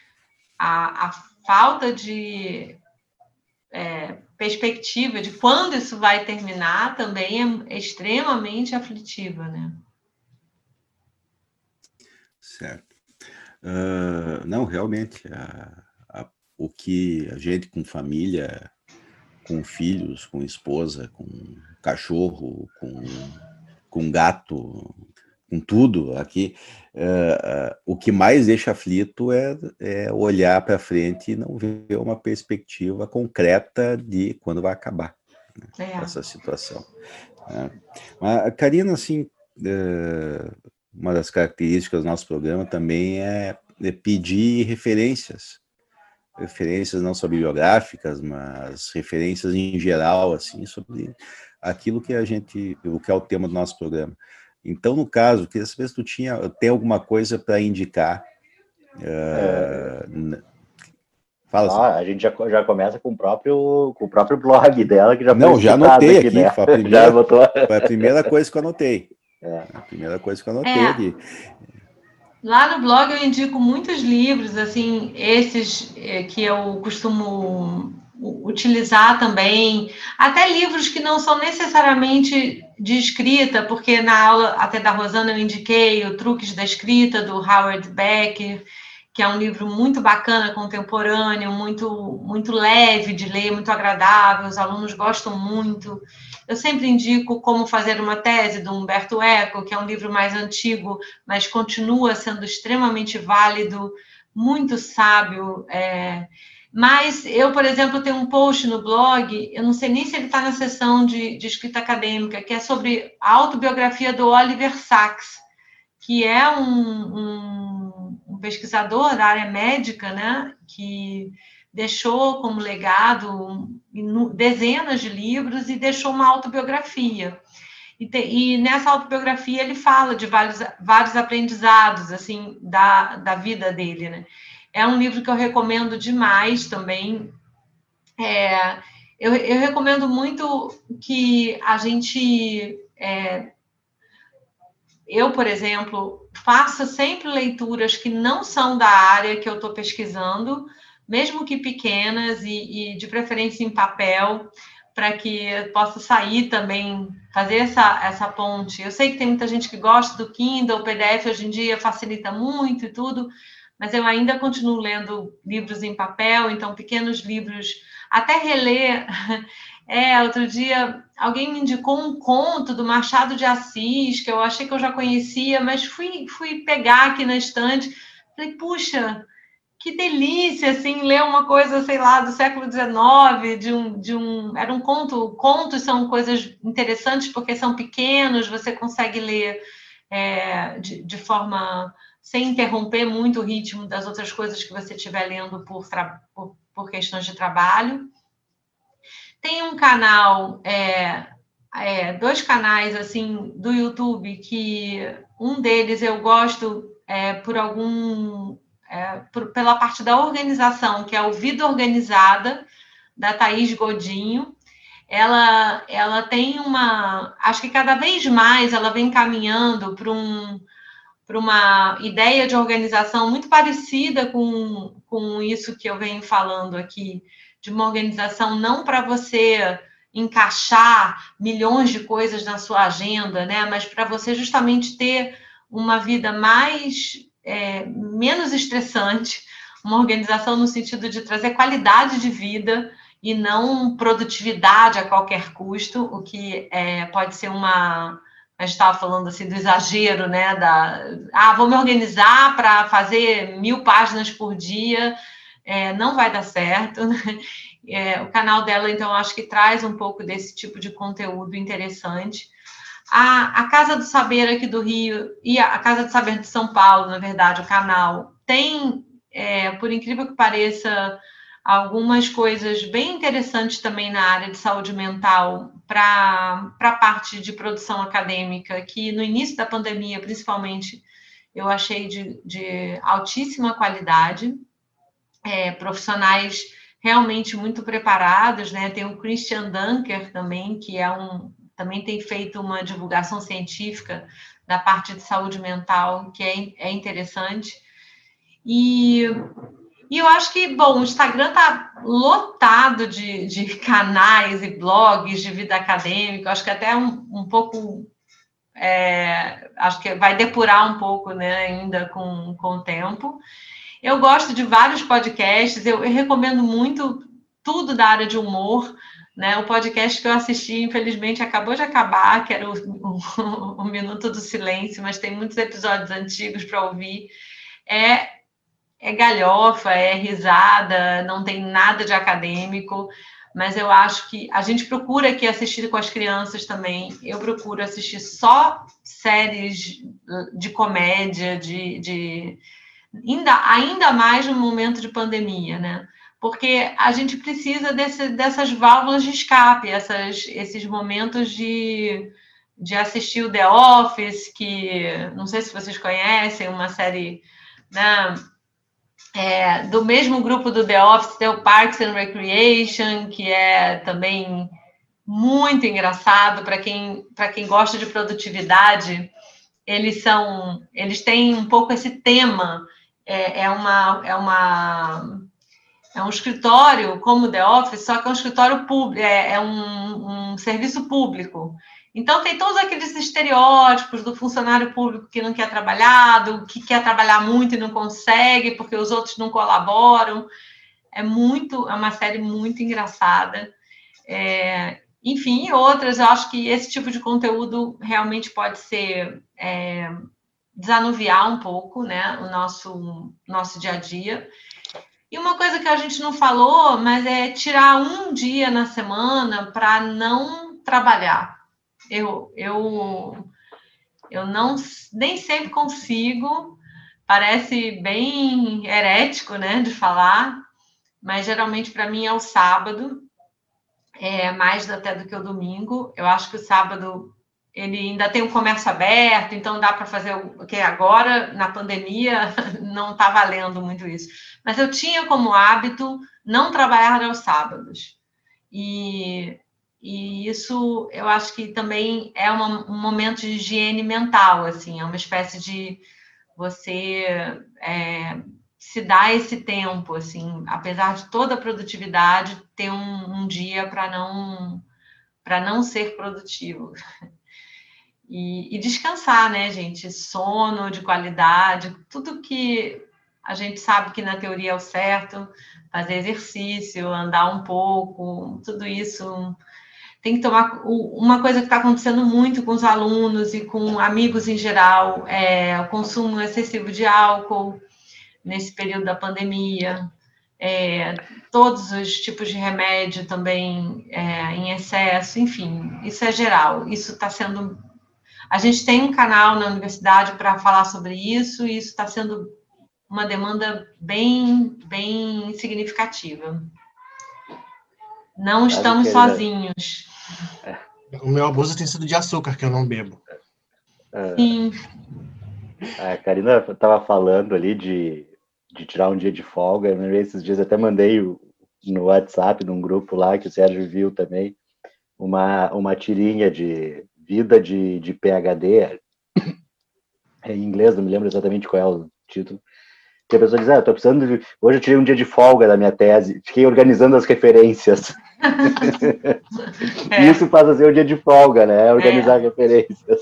a, a falta de é, perspectiva de quando isso vai terminar também é extremamente aflitiva, né? Certo. Uh, não, realmente, a, a, o que a gente com família, com filhos, com esposa, com cachorro, com, com gato, com tudo aqui, uh, uh, o que mais deixa aflito é, é olhar para frente e não ver uma perspectiva concreta de quando vai acabar né, é. essa situação. Uh, mas, Karina, assim, uh, uma das características do nosso programa também é, é pedir referências, referências não só bibliográficas, mas referências em geral, assim, sobre aquilo que a gente, o que é o tema do nosso programa. Então, no caso, queria saber se tu tinha, tem alguma coisa para indicar. Uh, é... Fala assim. ah, a gente já, já começa com o próprio com o próprio blog dela que já não já anotei aqui, né? foi, a primeira, já botou... foi a primeira coisa que eu anotei é. a primeira coisa que eu anotei é. ali lá no blog eu indico muitos livros assim esses eh, que eu costumo utilizar também, até livros que não são necessariamente de escrita, porque na aula até da Rosana eu indiquei o Truques da Escrita, do Howard Becker, que é um livro muito bacana, contemporâneo, muito, muito leve de ler, muito agradável, os alunos gostam muito. Eu sempre indico Como Fazer uma Tese, do Humberto Eco, que é um livro mais antigo, mas continua sendo extremamente válido, muito sábio, é, mas eu, por exemplo, tenho um post no blog, eu não sei nem se ele está na seção de, de, escrita acadêmica, que é sobre a autobiografia do Oliver Sacks, que é um, um, um pesquisador da área médica, né, que deixou como legado dezenas de livros e deixou uma autobiografia. E, te, e, nessa autobiografia ele fala de vários, vários aprendizados assim da, da vida dele, né? É um livro que eu recomendo demais também. É, eu, eu, recomendo muito que a gente é, eu, por exemplo, faça sempre leituras que não são da área que eu estou pesquisando, mesmo que pequenas e, e de preferência em papel, para que eu possa sair também, fazer essa, essa ponte. Eu sei que tem muita gente que gosta do Kindle, o PDF hoje em dia facilita muito e tudo, mas eu ainda continuo lendo livros em papel, então pequenos livros, até reler. É, outro dia alguém me indicou um conto do Machado de Assis, que eu achei que eu já conhecia, mas fui, fui pegar aqui na estante. Falei, puxa, que delícia, assim, ler uma coisa, sei lá, do século XIX, de um, de um, era um conto, contos são coisas interessantes porque são pequenos, você consegue ler é, de, de forma, sem interromper muito o ritmo das outras coisas que você estiver lendo por, por, por, questões de trabalho. Tem um canal, é, é, dois canais, assim, do YouTube, que um deles eu gosto é, por algum é, por, pela parte da organização, que é o Vida Organizada, da Thaís Godinho. Ela, ela tem uma. Acho que cada vez mais ela vem caminhando para um, para uma ideia de organização muito parecida com, com isso que eu venho falando aqui, de uma organização não para você encaixar milhões de coisas na sua agenda, né? Mas para você justamente ter uma vida mais é, menos estressante, uma organização no sentido de trazer qualidade de vida e não produtividade a qualquer custo, o que é, pode ser uma. A gente estava falando assim do exagero, né? Da, ah, vou me organizar para fazer mil páginas por dia, é, não vai dar certo. Né? É, o canal dela, então, acho que traz um pouco desse tipo de conteúdo interessante. A, a Casa do Saber aqui do Rio e a, Casa do Saber de São Paulo, na verdade, o canal, tem, é, por incrível que pareça, algumas coisas bem interessantes também na área de saúde mental para a parte de produção acadêmica, que no início da pandemia, principalmente, eu achei de, de altíssima qualidade, é, profissionais realmente muito preparados, né? Tem o Christian Dunker também, que é um, também tem feito uma divulgação científica da parte de saúde mental, que é, é interessante. E, e eu acho que, bom, o Instagram está lotado de, de canais e blogs de vida acadêmica, acho que até um, um pouco. É, acho que vai depurar um pouco né, ainda com, com o tempo. Eu gosto de vários podcasts, eu, eu recomendo muito tudo da área de humor. Né, o podcast que eu assisti, infelizmente, acabou de acabar, que era o, o, o Minuto do Silêncio, mas tem muitos episódios antigos para ouvir. É, é galhofa, é risada, não tem nada de acadêmico, mas eu acho que a gente procura aqui assistir com as crianças também. Eu procuro assistir só séries de comédia, de, de ainda, ainda mais no momento de pandemia, né? porque a gente precisa desse, dessas válvulas de escape, essas, esses momentos de, de assistir o The Office, que não sei se vocês conhecem, uma série né, é, do mesmo grupo do The Office, tem o Parks and Recreation, que é também muito engraçado para quem, quem gosta de produtividade. Eles são, eles têm um pouco esse tema. É, é uma, é uma é um escritório como The Office, só que é um escritório público, é, é um, um, serviço público. Então tem todos aqueles estereótipos do funcionário público que não quer trabalhar, do que quer trabalhar muito e não consegue porque os outros não colaboram. É muito, é uma série muito engraçada. É, enfim, outras, eu acho que esse tipo de conteúdo realmente pode ser é, desanuviar um pouco, né, o nosso nosso dia a dia. E uma coisa que a gente não falou, mas é tirar um dia na semana para não trabalhar. Eu, eu, eu não nem sempre consigo, parece bem herético, né, de falar, mas geralmente para mim é o sábado, é mais até do que o domingo. Eu acho que o sábado ele ainda tem o comércio aberto, então dá para fazer o que agora na pandemia não está valendo muito isso. Mas eu tinha como hábito não trabalhar aos sábados. E, e isso eu acho que também é uma, um momento de higiene mental, assim, é uma espécie de você é, se dar esse tempo, assim, apesar de toda a produtividade, ter um, um dia para não para não ser produtivo. E, e, descansar, né, gente? Sono de qualidade, tudo que a gente sabe que na teoria é o certo, fazer exercício, andar um pouco, tudo isso. Tem que tomar. Uma coisa que está acontecendo muito com os alunos e com amigos em geral é o consumo excessivo de álcool nesse período da pandemia. É, todos os tipos de remédio também é, em excesso, enfim, isso é geral. Isso está sendo a gente tem um canal na universidade para falar sobre isso, e isso está sendo uma demanda bem, bem significativa. Não estamos sozinhos. O meu abuso tem sido de açúcar, que eu não bebo. É. Sim. A Karina estava falando ali de, de tirar um dia de folga. Esses dias até mandei no WhatsApp, num grupo lá, que o Sérgio viu também, uma, uma tirinha de Vida de, de PHD, é em inglês, não me lembro exatamente qual é o título, que a pessoa diz, ah, tô precisando de... Hoje eu tirei um dia de folga da minha tese, fiquei organizando as referências. é. Isso faz ser o dia de folga, né? Organizar é. referências.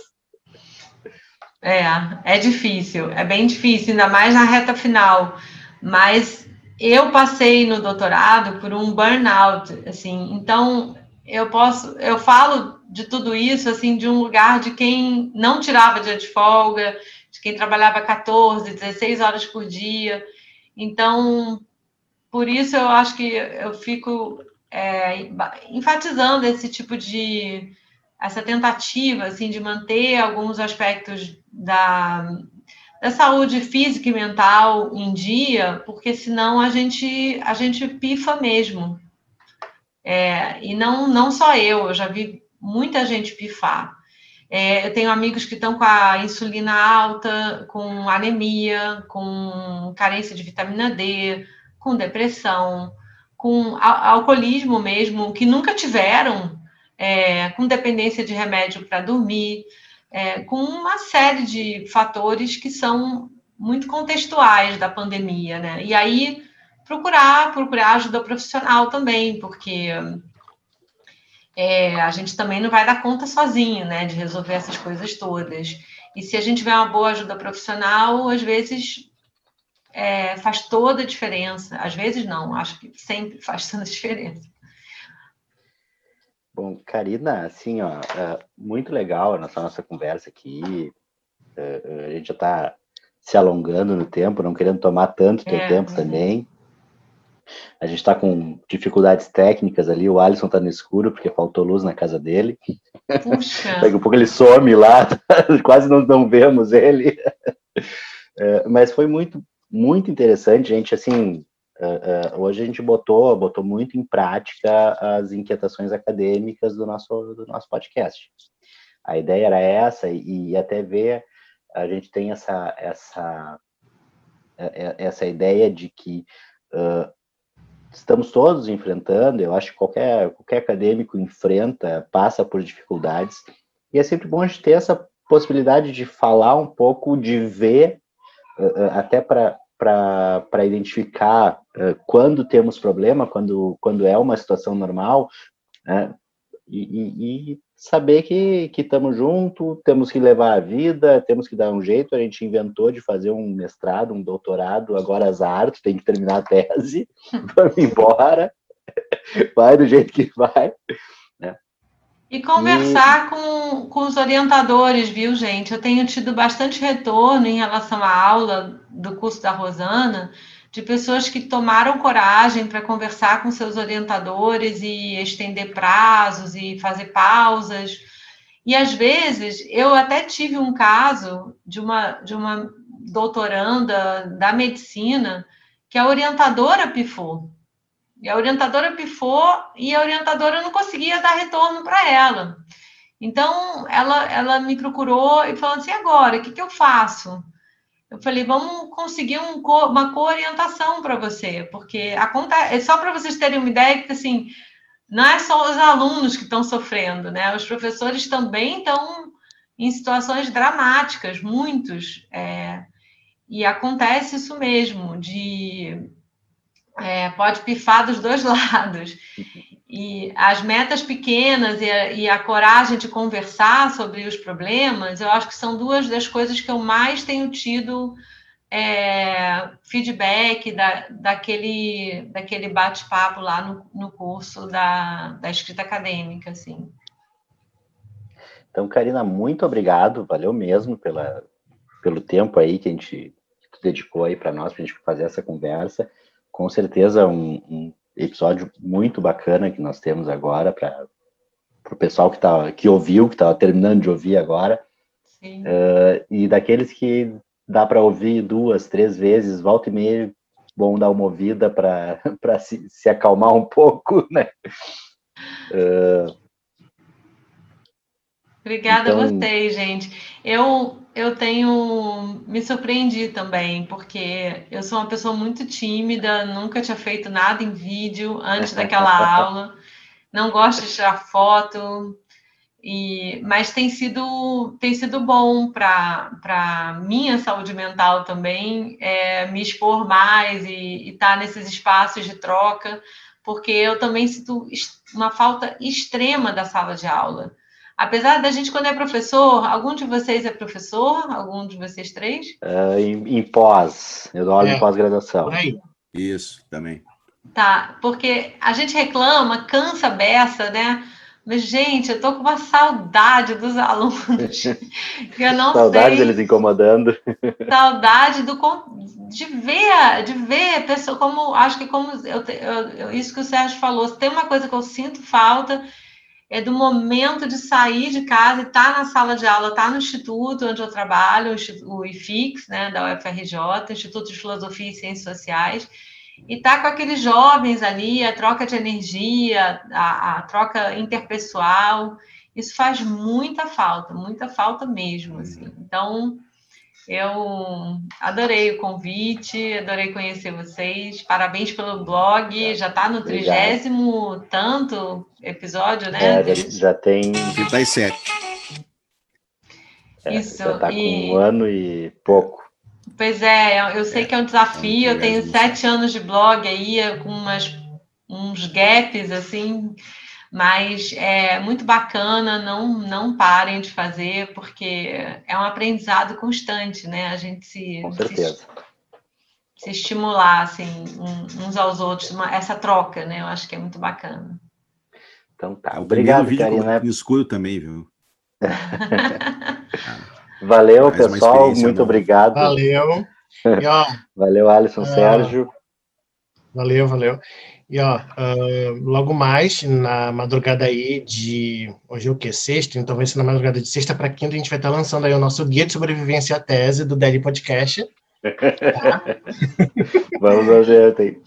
É, é difícil, é bem difícil, ainda mais na reta final. Mas eu passei no doutorado por um burnout, assim, então eu posso, eu falo de tudo isso assim de um lugar de quem não tirava dia de folga, de quem trabalhava 14, 16 horas por dia. Então, por isso eu acho que eu fico é, enfatizando esse tipo de essa tentativa assim de manter alguns aspectos da, da saúde física e mental em dia, porque senão a gente a gente pifa mesmo. É, e não, não só eu, eu já vi muita gente pifar. É, eu tenho amigos que estão com a insulina alta, com anemia, com carência de vitamina D, com depressão, com alcoolismo mesmo, que nunca tiveram, é, com dependência de remédio para dormir, é, com uma série de fatores que são muito contextuais da pandemia, né? E aí procurar, procurar ajuda profissional também, porque é, a gente também não vai dar conta sozinho, né, de resolver essas coisas todas. E se a gente tiver uma boa ajuda profissional, às vezes é, faz toda a diferença. Às vezes não, acho que sempre faz toda a diferença. Bom, Karina, assim, ó, é muito legal a nossa, nossa conversa aqui. É, a gente já está se alongando no tempo, não querendo tomar tanto teu é, tempo também. A gente está com dificuldades técnicas ali, o Alisson está no escuro porque faltou luz na casa dele. Puxa. Daqui a pouco ele some lá, quase não, não vemos ele. É, mas foi muito, muito interessante, gente, assim, uh, uh, hoje a gente botou, botou muito em prática as inquietações acadêmicas do nosso, do nosso podcast. A ideia era essa, e, e até ver, a gente tem essa, essa, essa ideia de que uh, estamos todos enfrentando, eu acho que qualquer, qualquer acadêmico enfrenta, passa por dificuldades, e é sempre bom a gente ter essa possibilidade de falar um pouco, de ver, uh, até para identificar uh, quando temos problema, quando, quando é uma situação normal, né? e, e, e saber que estamos juntos, temos que levar a vida, temos que dar um jeito. A gente inventou de fazer um mestrado, um doutorado, agora as artes, tem que terminar a tese, vamos embora, vai do jeito que vai. Né? E conversar e... Com, com os orientadores, viu, gente? Eu tenho tido bastante retorno em relação à aula do curso da Rosana de pessoas que tomaram coragem para conversar com seus orientadores e estender prazos e fazer pausas. E às vezes eu até tive um caso de uma de uma doutoranda da medicina que a orientadora pifou. E a orientadora pifou e a orientadora não conseguia dar retorno para ela. Então, ela, ela me procurou e falou assim: agora, o que, que eu faço? Eu falei: vamos conseguir um, uma co-orientação para você, porque acontece, é só para vocês terem uma ideia que assim, não é só os alunos que estão sofrendo, né? Os professores também estão em situações dramáticas, muitos. É, e acontece isso mesmo, de é, pode pifar dos dois lados. E as metas pequenas e a, e a, coragem de conversar sobre os problemas, eu acho que são duas das coisas que eu mais tenho tido é, feedback da, daquele, daquele bate-papo lá no, no curso da, da escrita acadêmica, assim. Então, Karina, muito obrigado, valeu mesmo pela, pelo tempo aí que a gente que tu dedicou aí para nós, para a gente fazer essa conversa. Com certeza um, um episódio muito bacana que nós temos agora para o pessoal que, tá, que ouviu, que está terminando de ouvir agora. Uh, e daqueles que dá para ouvir duas, três vezes, volta e meia, bom dar uma ouvida para se, se acalmar um pouco, né? Uh, Obrigada então... a vocês, gente. Eu, eu tenho me surpreendi também, porque eu sou uma pessoa muito tímida, nunca tinha feito nada em vídeo antes daquela aula, não gosto de tirar foto, e, mas tem sido, tem sido bom para minha saúde mental também, é, me expor mais e estar tá nesses espaços de troca, porque eu também sinto uma falta extrema da sala de aula Apesar da gente, quando é professor, algum de vocês é professor? Algum de vocês três? Uh, em, em, pós, eu dou aula é. em pós-graduação. Isso, também. Tá, porque a gente reclama, cansa a beça, né? Mas, gente, eu tô com uma saudade dos alunos. eu não saudade sei. deles incomodando. Saudade do, de ver, de ver pessoa como acho que como eu, eu, isso que o Sérgio falou, tem uma coisa que eu sinto falta é do momento de sair de casa e estar tá na sala de aula, estar tá no instituto onde eu trabalho, o IFIX, né, da UFRJ, Instituto de Filosofia e Ciências Sociais, e estar tá com aqueles jovens ali, a troca de energia, a, a troca interpessoal, isso faz muita falta, muita falta mesmo, assim. Então, eu adorei o convite, adorei conhecer vocês. Parabéns pelo blog. Já está no trigésimo tanto episódio, né? É, já, já tem. 37. É, Isso. Já está e... com um ano e pouco. Pois é, eu sei é, que é um desafio. Eu tenho sete anos de blog aí, com umas, uns gaps assim mas é muito bacana, não, não parem de fazer, porque é um aprendizado constante, né? A gente se, Com certeza. se, se estimular assim, uns aos outros, uma, essa troca, né? Eu acho que é muito bacana. Então tá. Obrigado, vídeo Karina. No escuro também, viu? Valeu, pessoal. Muito obrigado. Valeu. E, ó, valeu, Alisson, uh, Sérgio. Valeu, valeu. E ó, uh, logo mais, na madrugada aí de. Hoje é o quê? Sexta? Então vai ser na madrugada de sexta para quinta, a gente vai estar lançando aí o nosso guia de sobrevivência à tese do Deli Podcast. Tá? Vamos fazer. Tem,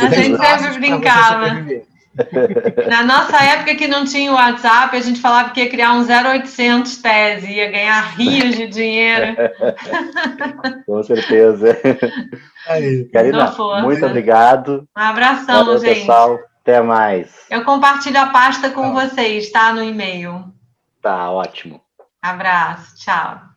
a gente sempre brincava. Na nossa época que não tinha o WhatsApp, a gente falava que ia criar um 0800 tese, ia ganhar rios de dinheiro. Com certeza. Aí. Karina, muito obrigado. Um abração, Valeu, gente. pessoal. Até mais. Eu compartilho a pasta com tá. vocês, tá? No e-mail. Tá, ótimo. Abraço. Tchau.